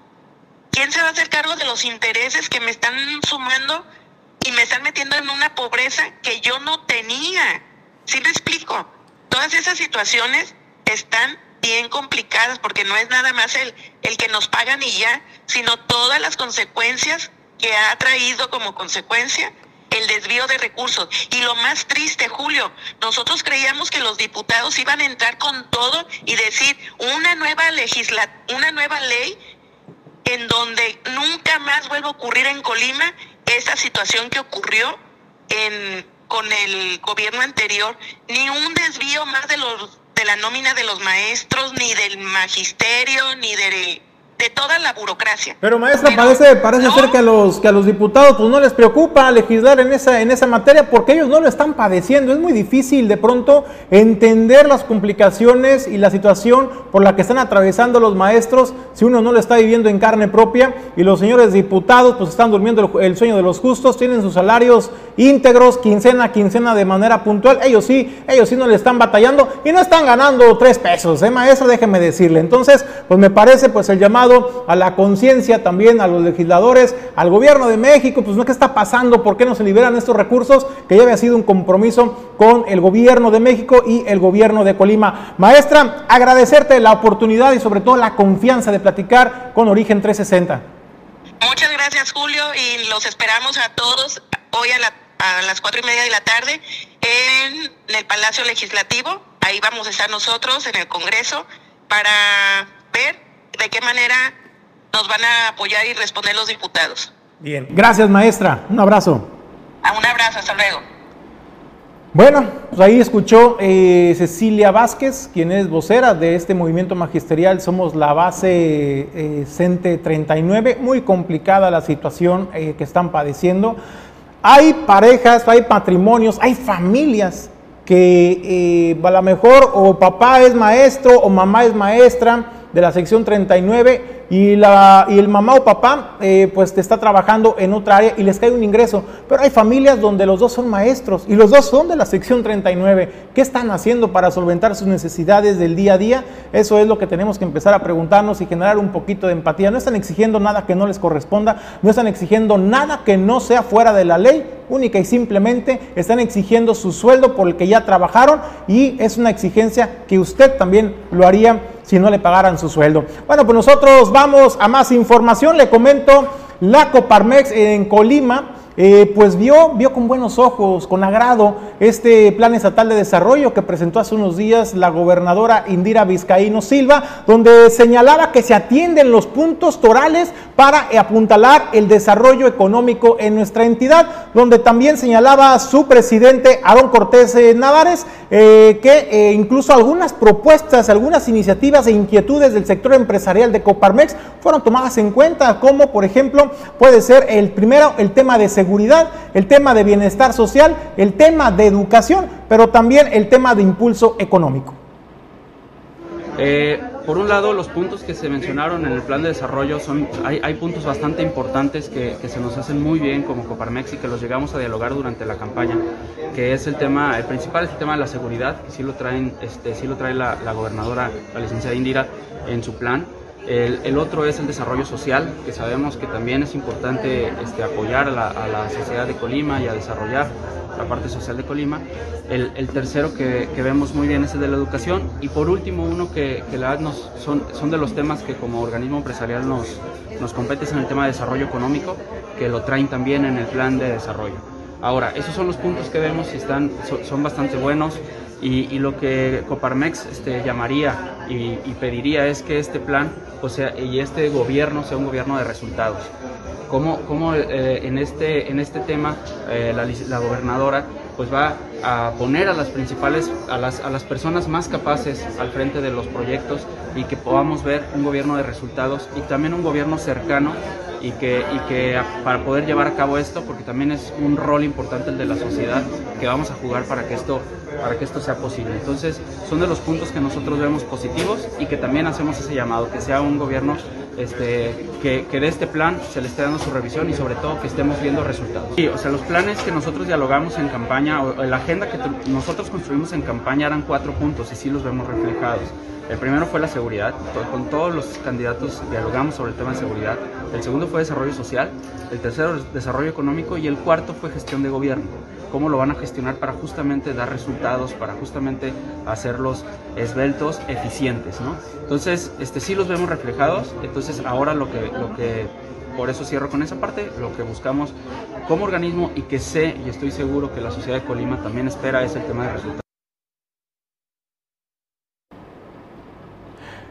¿Quién se va a hacer cargo de los intereses que me están sumando y me están metiendo en una pobreza que yo no tenía? ¿Sí me explico? Todas esas situaciones están bien complicadas porque no es nada más el, el que nos pagan y ya, sino todas las consecuencias que ha traído como consecuencia el desvío de recursos. Y lo más triste, Julio, nosotros creíamos que los diputados iban a entrar con todo y decir una nueva legisla una nueva ley en donde nunca más vuelva a ocurrir en Colima esa situación que ocurrió en, con el gobierno anterior, ni un desvío más de los de la nómina de los maestros, ni del magisterio, ni de, de toda la burocracia. Pero maestra, parece, parece ser que a los que a los diputados pues no les preocupa legislar en esa en esa materia porque ellos no lo están padeciendo. Es muy difícil de pronto entender las complicaciones y la situación por la que están atravesando los maestros si uno no lo está viviendo en carne propia y los señores diputados pues están durmiendo el, el sueño de los justos, tienen sus salarios íntegros, quincena a quincena de manera puntual. Ellos sí, ellos sí no le están batallando y no están ganando tres pesos, ¿eh, maestra? Déjeme decirle. Entonces, pues me parece pues el llamado a la conciencia también a los legisladores, al gobierno de México, pues no qué está pasando, por qué no se liberan estos recursos, que ya había sido un compromiso con el gobierno de México y el gobierno de Colima. Maestra, agradecerte la oportunidad y sobre todo la confianza de platicar con Origen 360. Muchas gracias, Julio, y los esperamos a todos hoy a, la- a las cuatro y media de la tarde en el Palacio Legislativo. Ahí vamos a estar nosotros en el Congreso para ver de qué manera nos van a apoyar y responder los diputados. Bien. Gracias, maestra. Un abrazo. A un abrazo. hasta luego. Bueno, pues ahí escuchó eh, Cecilia Vázquez, quien es vocera de este movimiento magisterial. Somos la base eh, CENTE 39. Muy complicada la situación eh, que están padeciendo. Hay parejas, hay matrimonios, hay familias que a lo mejor o papá es maestro o mamá es maestra de la sección 39 y, la, y el mamá o papá eh, pues te está trabajando en otra área y les cae un ingreso. Pero hay familias donde los dos son maestros y los dos son de la sección 39. ¿Qué están haciendo para solventar sus necesidades del día a día? Eso es lo que tenemos que empezar a preguntarnos y generar un poquito de empatía. No están exigiendo nada que no les corresponda, no están exigiendo nada que no sea fuera de la ley, única y simplemente están exigiendo su sueldo por el que ya trabajaron y es una exigencia que usted también lo haría si no le pagaran su sueldo. Bueno, pues nosotros vamos a más información. Le comento, la Coparmex en Colima eh, pues vio, vio con buenos ojos, con agrado, este plan estatal de desarrollo que presentó hace unos días la gobernadora Indira Vizcaíno Silva, donde señalaba que se atienden los puntos torales para apuntalar el desarrollo económico en nuestra entidad, donde también señalaba su presidente Aarón Cortés eh, Navares eh, que incluso algunas propuestas, algunas iniciativas e inquietudes del sector empresarial de Coparmex fueron tomadas en cuenta, como por ejemplo puede ser el primero, el tema de seguridad el tema de bienestar social, el tema de educación, pero también el tema de impulso económico. Eh, por un lado, los puntos que se mencionaron en el plan de desarrollo son, hay, puntos bastante importantes que, que, se nos hacen muy bien como Coparmex y que los llegamos a dialogar durante la campaña, que es el tema, el principal es el tema de la seguridad, que sí lo traen, este, sí lo trae la, la gobernadora, la licenciada Indira, en su plan. El, otro es el desarrollo social, que sabemos que también es importante este, apoyar a la, sociedad de Colima y a desarrollar la parte social de Colima. El, tercero que, vemos muy bien es el de la educación. Y por último, uno que, la nos, son, son de los temas que como organismo empresarial nos, nos compete es en el tema de desarrollo económico, que lo traen también en el plan de desarrollo. Ahora, esos son los puntos que vemos y están, son bastante buenos. Y, lo que Coparmex este, llamaría y, pediría es que este plan o sea, y este gobierno sea un gobierno de resultados. Cómo, cómo eh, en, este, en este tema eh, la, la, gobernadora pues va a poner a las principales, a las, a las personas más capaces al frente de los proyectos y que podamos ver un gobierno de resultados y también un gobierno cercano y que, y que para poder llevar a cabo esto, porque también es un rol importante el de la sociedad que vamos a jugar para que esto, para que esto sea posible. Entonces, son de los puntos que nosotros vemos positivos y que también hacemos ese llamado, que sea un gobierno este, que, que, de este plan se le esté dando su revisión y sobre todo que estemos viendo resultados. Sí, o sea, los planes que nosotros dialogamos en campaña, o la agenda que nosotros construimos en campaña eran cuatro puntos y sí los vemos reflejados. El primero fue la seguridad, con todos los candidatos dialogamos sobre el tema de seguridad. El segundo fue desarrollo social, el tercero desarrollo económico y el cuarto fue gestión de gobierno. Cómo lo van a gestionar para justamente dar resultados, para justamente hacerlos esbeltos, eficientes, ¿no? Entonces, este sí los vemos reflejados. Entonces, ahora lo que lo que por eso cierro con esa parte, lo que buscamos como organismo y que sé y estoy seguro que la sociedad de Colima también espera es el tema de resultados.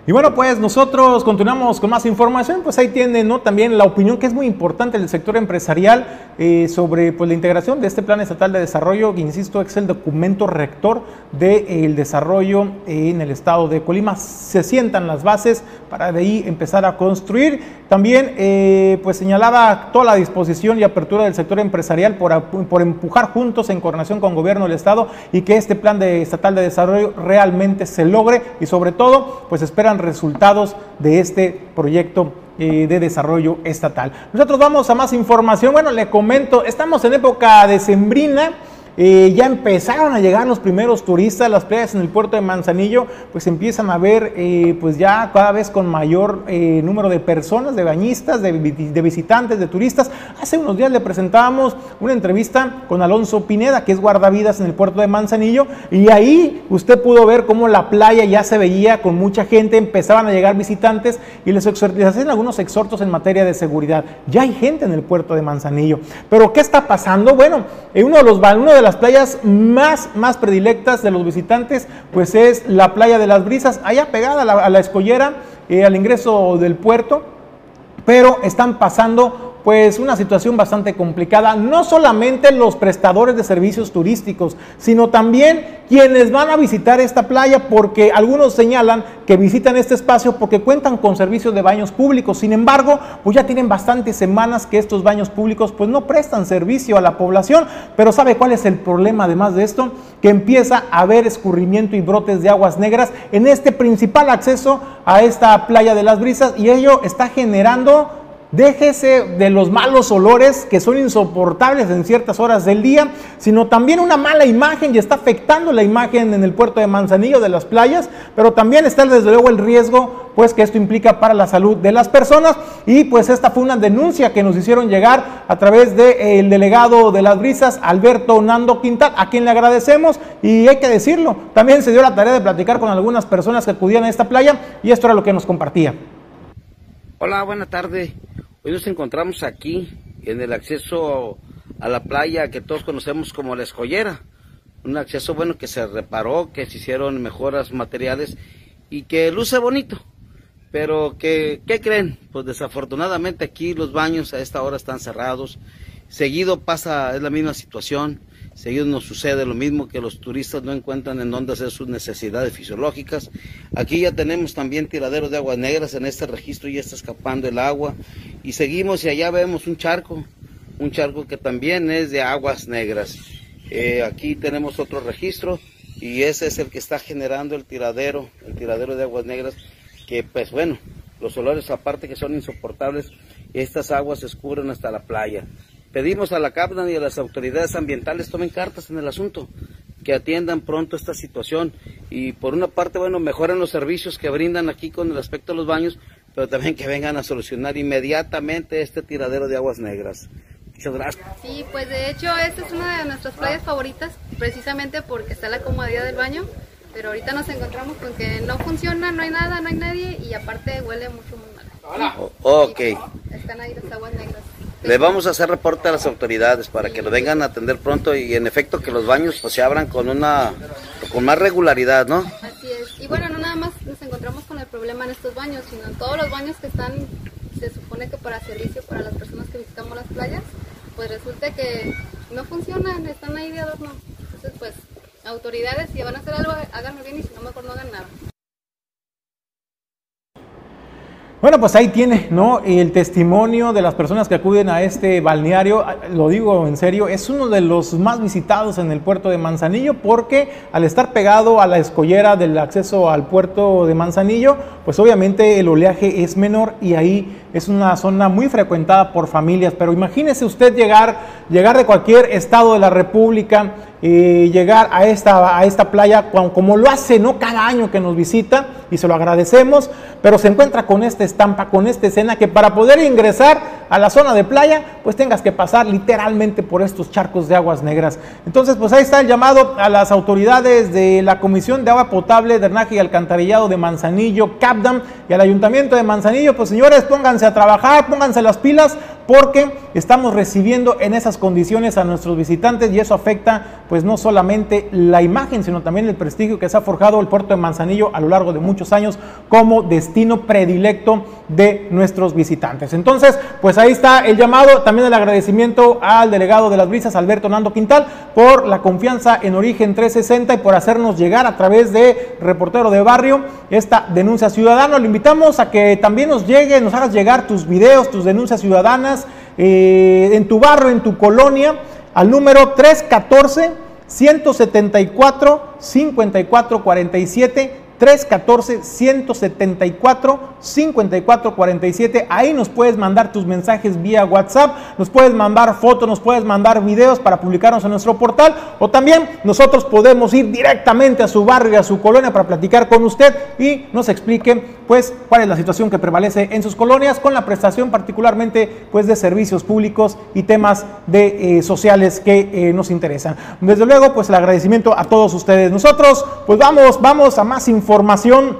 Y bueno, pues nosotros continuamos con más información, pues ahí tienen ¿no? también la opinión que es muy importante del sector empresarial eh, sobre pues, la integración de este Plan Estatal de Desarrollo, que insisto, es el documento rector del desarrollo en el estado de Colima. Se sientan las bases para de ahí empezar a construir. También eh, pues señalaba toda la disposición y apertura del sector empresarial por, por empujar juntos en coordinación con gobierno del estado y que este plan de, estatal de desarrollo realmente se logre y sobre todo pues esperan resultados de este proyecto eh, de desarrollo estatal. Nosotros vamos a más información. Bueno, le comento, estamos en época decembrina. Eh, ya empezaron a llegar los primeros turistas, las playas en el puerto de Manzanillo, pues empiezan a ver eh, pues ya cada vez con mayor eh, número de personas, de bañistas, de, visitantes, de turistas. Hace unos días le presentábamos una entrevista con Alonso Pineda, que es guardavidas en el puerto de Manzanillo, y ahí usted pudo ver cómo la playa ya se veía con mucha gente, empezaban a llegar visitantes y les, les algunos exhortos en materia de seguridad. Ya hay gente en el puerto de Manzanillo. Pero ¿qué está pasando? Bueno, uno de los uno de las playas más, más predilectas de los visitantes, pues es la playa de las brisas, allá pegada a la, escollera, eh, al ingreso del puerto, pero están pasando pues una situación bastante complicada, no solamente los prestadores de servicios turísticos, sino también quienes van a visitar esta playa, porque algunos señalan que visitan este espacio porque cuentan con servicios de baños públicos. Sin embargo, pues ya tienen bastantes semanas que estos baños públicos pues no prestan servicio a la población, pero ¿sabe cuál es el problema además de esto? Que empieza a haber escurrimiento y brotes de aguas negras en este principal acceso a esta playa de las brisas y ello está generando Déjese de los malos olores que son insoportables en ciertas horas del día, sino también una mala imagen y está afectando la imagen en el puerto de Manzanillo de las playas, pero también está desde luego el riesgo pues que esto implica para la salud de las personas y pues esta fue una denuncia que nos hicieron llegar a través del delegado de las brisas Alberto Nando Quintal, a quien le agradecemos y hay que decirlo, también se dio la tarea de platicar con algunas personas que acudían a esta playa y esto era lo que nos compartía. Hola, buena tarde. Hoy nos encontramos aquí en el acceso a la playa que todos conocemos como la escollera. Un acceso bueno que se reparó, que se hicieron mejoras materiales y que luce bonito. Pero que, ¿qué creen? Pues desafortunadamente aquí los baños a esta hora están cerrados. Seguido pasa, es la misma situación. Seguido nos sucede lo mismo que los turistas no encuentran en dónde hacer sus necesidades fisiológicas. Aquí ya tenemos también tiraderos de aguas negras en este registro, ya está escapando el agua. Y seguimos y allá vemos un charco, un charco que también es de aguas negras. Eh, aquí tenemos otro registro y ese es el que está generando el tiradero, el tiradero de aguas negras, que pues bueno, los olores aparte que son insoportables, estas aguas se escurren hasta la playa. Pedimos a la CAPDAN y a las autoridades ambientales tomen cartas en el asunto, que atiendan pronto esta situación y por una parte, bueno, mejoren los servicios que brindan aquí con el aspecto de los baños, pero también que vengan a solucionar inmediatamente este tiradero de aguas negras. Muchas gracias. Sí, pues de hecho esta es una de nuestras playas favoritas, precisamente porque está la comodidad del baño, pero ahorita nos encontramos con que no funciona, no hay nada, no hay nadie y aparte huele mucho muy mal. Ok. Están ahí las aguas negras. Le vamos a hacer reporte a las autoridades para que lo vengan a atender pronto y en efecto que los baños pues, se abran con una con más regularidad, ¿no? Así es. Y bueno, no nada más nos encontramos con el problema en estos baños, sino en todos los baños que están, se supone que para servicio para las personas que visitamos las playas, pues resulta que no funcionan, están ahí de adorno. Entonces, pues, autoridades, si van a hacer algo, háganlo bien y si no, mejor no hagan nada. Bueno, pues ahí tiene, ¿no? El testimonio de las personas que acuden a este balneario, lo digo en serio, es uno de los más visitados en el puerto de Manzanillo porque al estar pegado a la escollera del acceso al puerto de Manzanillo, pues obviamente el oleaje es menor y ahí es una zona muy frecuentada por familias. Pero imagínese usted llegar, llegar de cualquier estado de la República, llegar a esta, a esta playa como lo hace ¿no? cada año que nos visita y se lo agradecemos, pero se encuentra con esta estampa, con esta escena que para poder ingresar a la zona de playa, pues tengas que pasar literalmente por estos charcos de aguas negras. Entonces, pues ahí está el llamado a las autoridades de la Comisión de Agua Potable, Drenaje y Alcantarillado de Manzanillo, CAPDAM y al Ayuntamiento de Manzanillo, pues señores, pónganse a trabajar, pónganse las pilas, porque estamos recibiendo en esas condiciones a nuestros visitantes y eso afecta pues no solamente la imagen, sino también el prestigio que se ha forjado el puerto de Manzanillo a lo largo de muchos años como destino predilecto de nuestros visitantes. Entonces, pues ahí está el llamado, también el agradecimiento al delegado de las brisas, Alberto Nando Quintal, por la confianza en Origen 360 y por hacernos llegar a través de Reportero de Barrio esta denuncia ciudadana. Lo invitamos a que también nos llegue, nos hagas llegar tus videos, tus denuncias ciudadanas eh, en tu barrio, en tu colonia, al número 314 174 5447 314-174-5447. Ahí nos puedes mandar tus mensajes vía WhatsApp, nos puedes mandar fotos, nos puedes mandar videos para publicarnos en nuestro portal o también nosotros podemos ir directamente a su barrio, a su colonia para platicar con usted y nos explique pues cuál es la situación que prevalece en sus colonias con la prestación particularmente pues de servicios públicos y temas de eh, sociales que eh, nos interesan. Desde luego pues el agradecimiento a todos ustedes. Nosotros pues vamos, vamos a más información información,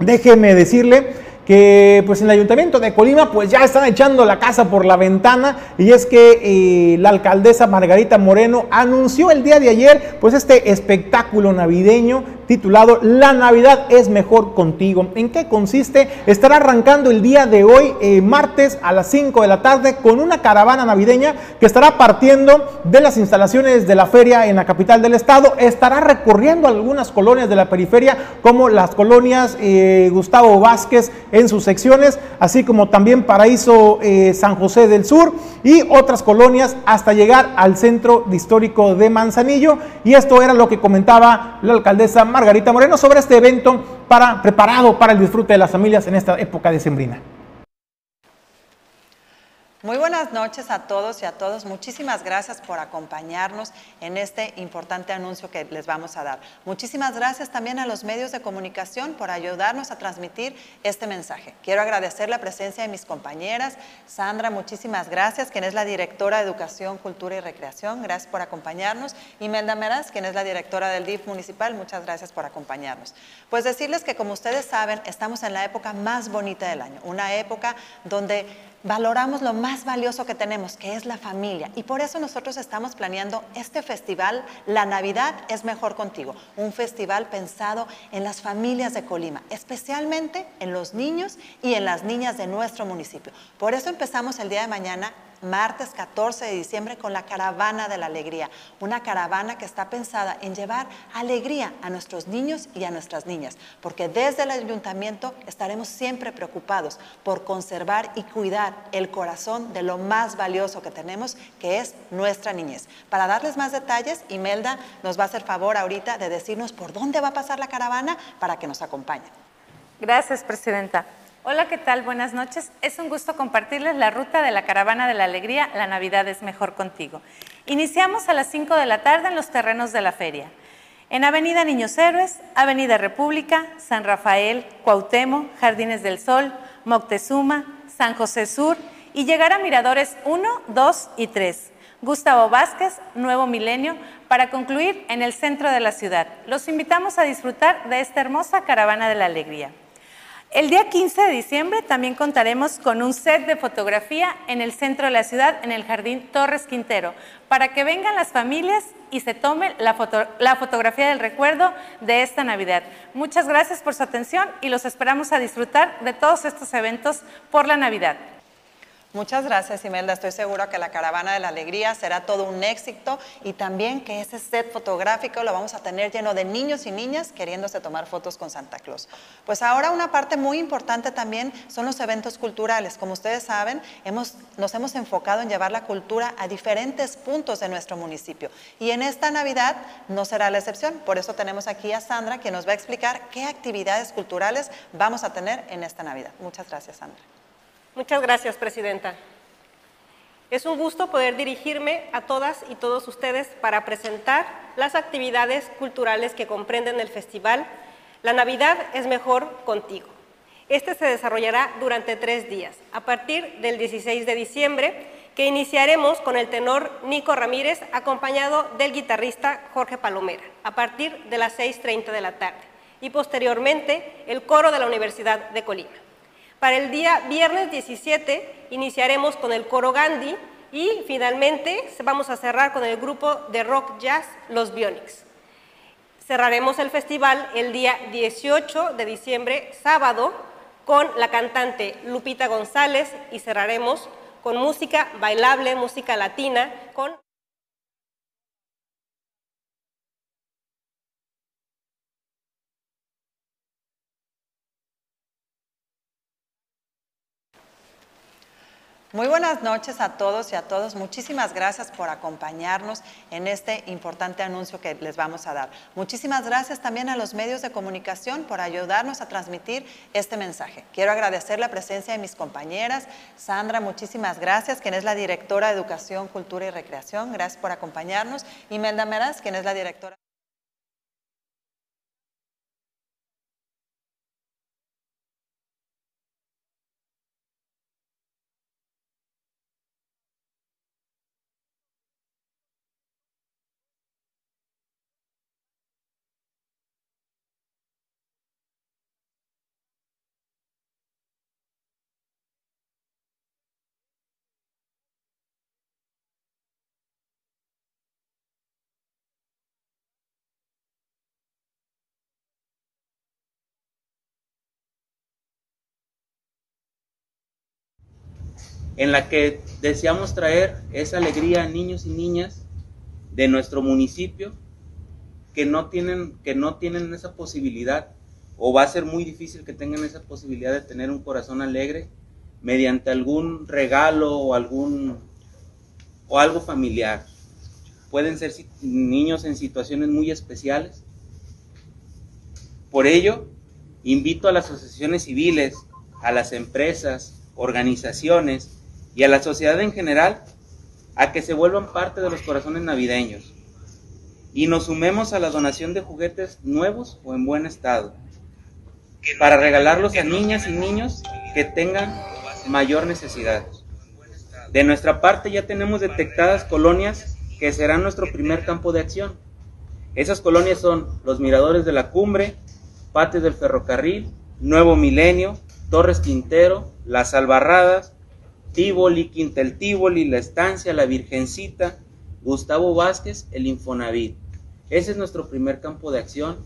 déjeme decirle que pues en el ayuntamiento de Colima pues ya están echando la casa por la ventana y es que eh, la alcaldesa Margarita Moreno anunció el día de ayer pues este espectáculo navideño titulado La Navidad es mejor contigo. ¿En qué consiste? Estará arrancando el día de hoy, eh, martes a las 5 de la tarde, con una caravana navideña que estará partiendo de las instalaciones de la feria en la capital del estado. Estará recorriendo algunas colonias de la periferia, como las colonias eh, Gustavo Vázquez en sus secciones, así como también Paraíso eh, San José del Sur y otras colonias hasta llegar al centro histórico de Manzanillo. Y esto era lo que comentaba la alcaldesa Margarita Moreno sobre este evento para, preparado para el disfrute de las familias en esta época decembrina. Muy buenas noches a todos y a todos. Muchísimas gracias por acompañarnos en este importante anuncio que les vamos a dar. Muchísimas gracias también a los medios de comunicación por ayudarnos a transmitir este mensaje. Quiero agradecer la presencia de mis compañeras. Sandra, muchísimas gracias, quien es la directora de Educación, Cultura y Recreación. Gracias por acompañarnos. Y Melda Meraz, quien es la directora del DIF municipal. Muchas gracias por acompañarnos. Pues decirles que como ustedes saben, estamos en la época más bonita del año. Una época donde valoramos lo más valioso que tenemos, que es la familia. Y por eso nosotros estamos planeando este festival, La Navidad es mejor contigo, un festival pensado en las familias de Colima, especialmente en los niños y en las niñas de nuestro municipio. Por eso empezamos el día de mañana martes 14 de diciembre con la Caravana de la Alegría, una caravana que está pensada en llevar alegría a nuestros niños y a nuestras niñas, porque desde el ayuntamiento estaremos siempre preocupados por conservar y cuidar el corazón de lo más valioso que tenemos, que es nuestra niñez. Para darles más detalles, Imelda nos va a hacer favor ahorita de decirnos por dónde va a pasar la caravana para que nos acompañe. Gracias, Presidenta. Hola, ¿qué tal? Buenas noches. Es un gusto compartirles la ruta de la Caravana de la Alegría, La Navidad es mejor contigo. Iniciamos a las 5 de la tarde en los terrenos de la feria. En Avenida Niños Héroes, Avenida República, San Rafael, Cuauhtémoc, Jardines del Sol, Moctezuma, San José Sur y llegar a Miradores 1, 2 y 3. Gustavo Vázquez, Nuevo Milenio, para concluir en el centro de la ciudad. Los invitamos a disfrutar de esta hermosa Caravana de la Alegría. El día 15 de diciembre también contaremos con un set de fotografía en el centro de la ciudad, en el Jardín Torres Quintero, para que vengan las familias y se tome la, fotografía del recuerdo de esta Navidad. Muchas gracias por su atención y los esperamos a disfrutar de todos estos eventos por la Navidad. Muchas gracias, Imelda. Estoy segura que la Caravana de la Alegría será todo un éxito y también que ese set fotográfico lo vamos a tener lleno de niños y niñas queriéndose tomar fotos con Santa Claus. Pues ahora una parte muy importante también son los eventos culturales. Como ustedes saben, hemos, nos hemos enfocado en llevar la cultura a diferentes puntos de nuestro municipio. Y en esta Navidad no será la excepción. Por eso tenemos aquí a Sandra, que nos va a explicar qué actividades culturales vamos a tener en esta Navidad. Muchas gracias, Sandra. Muchas gracias, Presidenta. Es un gusto poder dirigirme a todas y todos ustedes para presentar las actividades culturales que comprenden el festival La Navidad es mejor contigo. Este se desarrollará durante tres días, a partir del 16 de diciembre, que iniciaremos con el tenor Nico Ramírez, acompañado del guitarrista Jorge Palomera, a partir de las 6.30 de la tarde, y posteriormente el coro de la Universidad de Colima. Para el día viernes 17 iniciaremos con el coro Gandhi y finalmente vamos a cerrar con el grupo de rock jazz Los Bionics. Cerraremos el festival el día 18 de diciembre, sábado, con la cantante Lupita González y cerraremos con música bailable, música latina, con... Muy buenas noches a todos y a todos. Muchísimas gracias por acompañarnos en este importante anuncio que les vamos a dar. Muchísimas gracias también a los medios de comunicación por ayudarnos a transmitir este mensaje. Quiero agradecer la presencia de mis compañeras. Sandra, muchísimas gracias, quien es la directora de Educación, Cultura y Recreación. Gracias por acompañarnos. Y Melda Meraz, quien es la directora. En la que deseamos traer esa alegría a niños y niñas de nuestro municipio que no tienen, que no tienen esa posibilidad o va a ser muy difícil que tengan esa posibilidad de tener un corazón alegre mediante algún regalo o algún o algo familiar. Pueden ser niños en situaciones muy especiales. Por ello, invito a las asociaciones civiles, a las empresas, organizaciones y a la sociedad en general a que se vuelvan parte de los corazones navideños y nos sumemos a la donación de juguetes nuevos o en buen estado para regalarlos a niñas y niños que tengan mayor necesidad. De nuestra parte ya tenemos detectadas colonias que serán nuestro primer campo de acción. Esas colonias son los Miradores de la Cumbre, Pates del Ferrocarril, Nuevo Milenio, Torres Quintero, Las Albarradas, Tívoli, Quintel Tívoli, La Estancia, La Virgencita, Gustavo Vázquez, el Infonavit. Ese es nuestro primer campo de acción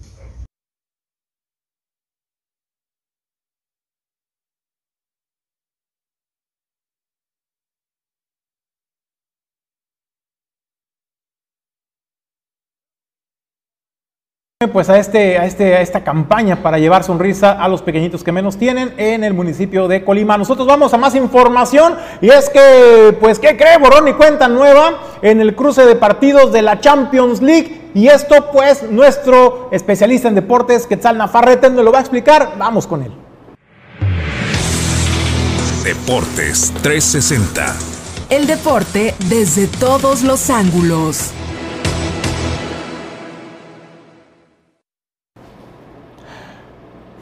pues a, este, a, este, a esta campaña para llevar sonrisa a los pequeñitos que menos tienen en el municipio de Colima. Nosotros vamos a más información y es que, pues, ¿qué cree? Borrón y cuenta nueva en el cruce de partidos de la Champions League. Y esto, pues, nuestro especialista en deportes, Quetzal Nafarrete, nos lo va a explicar. Vamos con él. Deportes 360. El deporte desde todos los ángulos.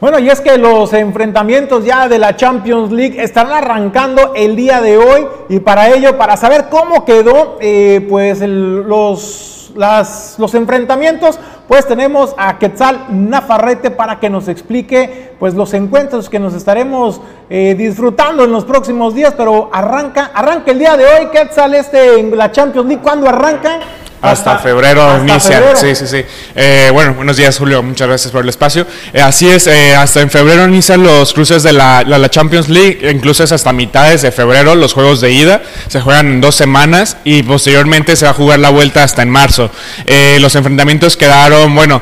Bueno, y es que los enfrentamientos ya de la Champions League estarán arrancando el día de hoy. Y para ello, para saber cómo quedó eh, pues los, los enfrentamientos, pues tenemos a Quetzal Nafarrete para que nos explique pues los encuentros que nos estaremos eh, disfrutando en los próximos días, pero arranca, arranca el día de hoy, Quetzal, este, en la Champions League, ¿cuándo arranca? Hasta, febrero inicia. Sí, sí, sí. Eh, bueno, buenos días, Julio. Muchas gracias por el espacio. Eh, así es, eh, hasta en febrero inician los cruces de la, la, Champions League. Incluso es hasta mitades de febrero los juegos de ida. Se juegan en dos semanas y posteriormente se va a jugar la vuelta hasta en marzo. los enfrentamientos quedaron, bueno,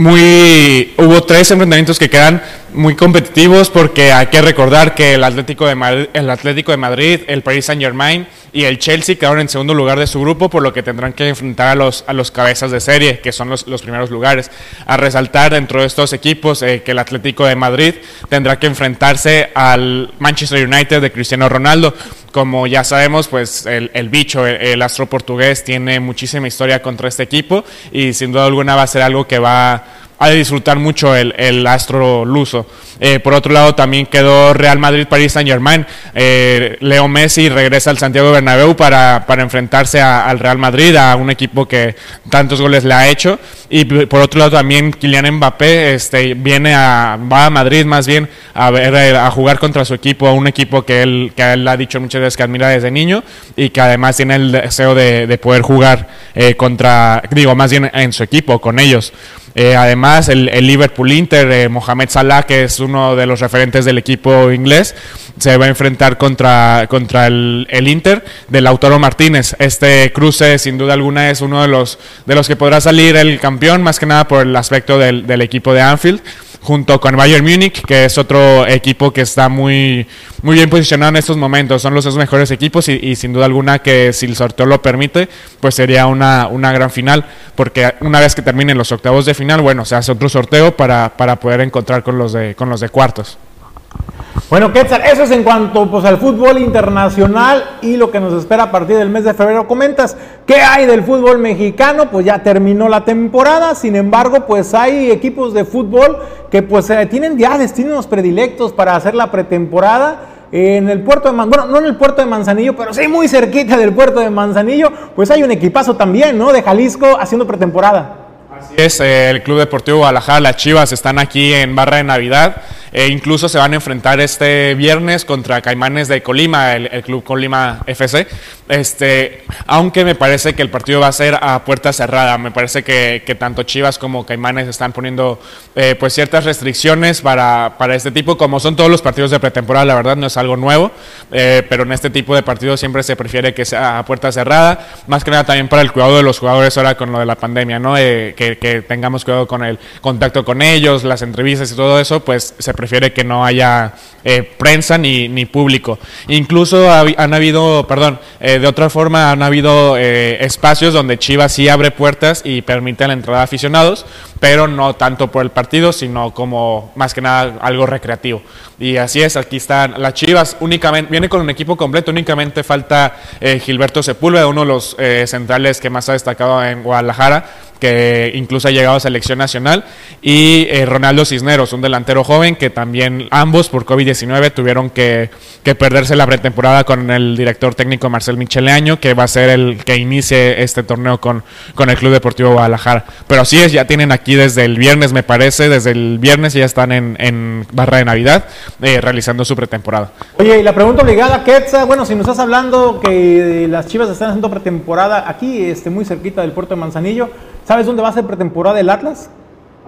muy. Hubo tres enfrentamientos que quedan muy competitivos porque hay que recordar que el Atlético de Madrid, el, Atlético de Madrid, el Paris Saint Germain y el Chelsea quedaron en segundo lugar de su grupo, por lo que tendrán que enfrentar a los, a los cabezas de serie, que son los, los primeros lugares. A resaltar dentro de estos equipos eh, que el Atlético de Madrid tendrá que enfrentarse al Manchester United de Cristiano Ronaldo. Como ya sabemos, pues el, el bicho, el, astro portugués, tiene muchísima historia contra este equipo y sin duda alguna va a ser algo que va ha de disfrutar mucho el, el astro luso. Eh, por otro lado, también quedó Real Madrid, París Saint Germain. Eh, Leo Messi regresa al Santiago Bernabéu para, enfrentarse al Real Madrid, a un equipo que tantos goles le ha hecho. Y por otro lado, también Kylian Mbappé este, viene a, va a Madrid más bien a, ver, eh, a jugar contra su equipo, a un equipo que él, que él ha dicho muchas veces que admira desde niño y que además tiene el deseo de, de poder jugar contra, digo, más bien en su equipo, con ellos. Eh, además, el, Liverpool Inter, eh, Mohamed Salah, que es uno de los referentes del equipo inglés, se va a enfrentar contra, contra el, Inter de Lautaro Martínez. Este cruce, sin duda alguna, es uno de los, de los que podrá salir el campeón, más que nada por el aspecto del, del equipo de Anfield junto con Bayern Múnich, que es otro equipo que está muy, muy bien posicionado en estos momentos. Son los dos mejores equipos y, sin duda alguna que si el sorteo lo permite, pues sería una, una gran final, porque una vez que terminen los octavos de final, bueno, se hace otro sorteo para, para poder encontrar con los de, con los de cuartos. Bueno, Quetzal, eso es en cuanto pues, al fútbol internacional y lo que nos espera a partir del mes de febrero. Comentas, ¿qué hay del fútbol mexicano? Pues ya terminó la temporada, sin embargo, pues hay equipos de fútbol que pues eh, tienen ya destinos predilectos para hacer la pretemporada. En el puerto de Manzanillo, bueno, no en el puerto de Manzanillo, pero sí muy cerquita del puerto de Manzanillo, pues hay un equipazo también, ¿no? De Jalisco haciendo pretemporada. Así es, el Club Deportivo Guadalajara, las Chivas están aquí en Barra de Navidad E incluso se van a enfrentar este viernes contra Caimanes de Colima, el, Club Colima FC. Este, aunque me parece que el partido va a ser a puerta cerrada. Me parece que, tanto Chivas como Caimanes están poniendo eh, pues ciertas restricciones para, para, este tipo, como son todos los partidos de pretemporada, la verdad no es algo nuevo, eh, pero en este tipo de partidos siempre se prefiere que sea a puerta cerrada, más que nada también para el cuidado de los jugadores ahora con lo de la pandemia, ¿no? Eh, que, que tengamos cuidado con el contacto con ellos, las entrevistas y todo eso, pues se prefiere que no haya eh, prensa ni, ni, público. Incluso han habido, perdón, eh, de otra forma han habido eh, espacios donde Chivas sí abre puertas y permite la entrada de aficionados, pero no tanto por el partido, sino como más que nada algo recreativo. Y así es, aquí están las Chivas, únicamente, viene con un equipo completo, únicamente falta Gilberto Sepúlveda, uno de los centrales que más ha destacado en Guadalajara que incluso ha llegado a selección nacional, y eh, Ronaldo Cisneros, un delantero joven que también ambos por COVID-19 tuvieron que, que, perderse la pretemporada con el director técnico Marcel Micheleaño, que va a ser el que inicie este torneo con, con el Club Deportivo Guadalajara. Pero así es, ya tienen aquí desde el viernes, me parece, desde el viernes ya están en, en Barra de Navidad eh, realizando su pretemporada. Oye, y la pregunta obligada, Quetza, bueno, si nos estás hablando que las Chivas están haciendo pretemporada aquí, este, muy cerquita del puerto de Manzanillo, ¿Sabes dónde va a ser pretemporada el Atlas?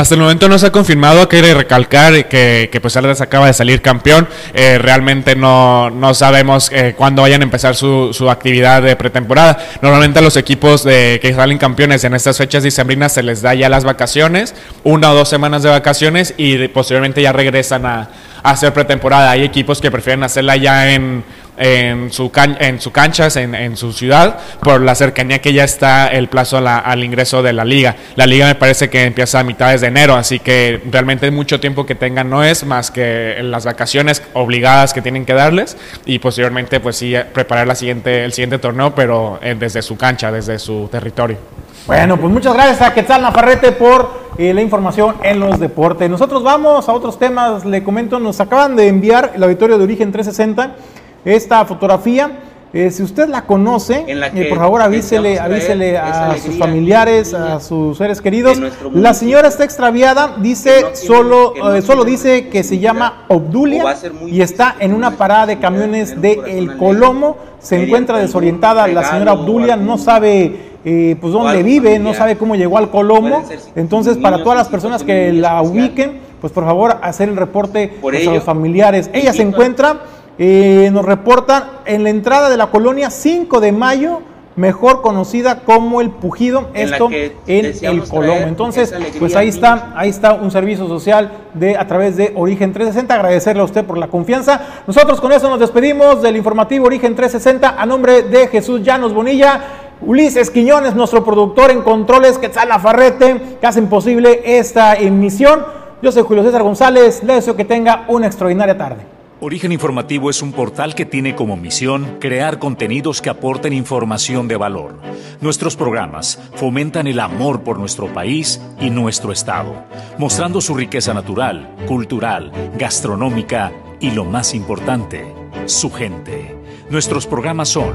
Hasta el momento no se ha confirmado, quiere recalcar que, que pues Atlas acaba de salir campeón. Eh, realmente no, no sabemos eh, cuándo vayan a empezar su, su, actividad de pretemporada. Normalmente a los equipos de, que salen campeones en estas fechas dicembrinas se les da ya las vacaciones, una o dos semanas de vacaciones y posteriormente ya regresan a, a hacer pretemporada. Hay equipos que prefieren hacerla ya en en su, can, en su canchas, en, en, su ciudad, por la cercanía que ya está el plazo la, al ingreso de la liga. La liga me parece que empieza a mitades de enero, así que realmente mucho tiempo que tengan no es más que las vacaciones obligadas que tienen que darles y posteriormente pues sí preparar la siguiente, el siguiente torneo, pero eh, desde su cancha, desde su territorio. Bueno, pues muchas gracias a Quetzal Nafarrete por eh, la información en los deportes. Nosotros vamos a otros temas, le comento, nos acaban de enviar el auditorio de Origen 360 esta fotografía. Eh, si usted la conoce, eh, por favor avísele, avísele a sus familiares, a sus seres queridos. La señora está extraviada, dice solo, eh, solo dice que se llama Obdulia y está en una parada de camiones de El Colomo. Se encuentra desorientada la señora Obdulia, no sabe pues dónde vive, no sabe cómo llegó al Colomo. Entonces, para todas las personas que la ubiquen, pues por favor hacer el reporte pues, a los familiares. Ella se encuentra eh, nos reportan en la entrada de la colonia 5 de mayo, mejor conocida como el Pujido, esto en el Colomo. Entonces, pues ahí está, ahí está un servicio social de a través de Origen 360. Agradecerle a usted por la confianza. Nosotros con eso nos despedimos del informativo Origen 360 a nombre de Jesús Llanos Bonilla. Ulises Quiñones, nuestro productor en controles, Quetzal Farrete, que hacen posible esta emisión. Yo soy Julio César González, le deseo que tenga una extraordinaria tarde. Origen Informativo es un portal que tiene como misión crear contenidos que aporten información de valor. Nuestros programas fomentan el amor por nuestro país y nuestro Estado, mostrando su riqueza natural, cultural, gastronómica y lo más importante, su gente. Nuestros programas son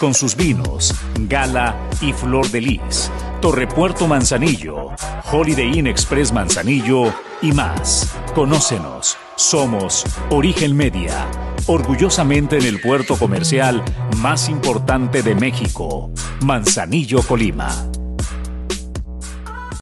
con sus vinos, Gala y Flor de Lis, Torrepuerto Manzanillo, Holiday Inn Express Manzanillo y más. Conócenos. Somos Origen Media, orgullosamente en el puerto comercial más importante de México, Manzanillo, Colima.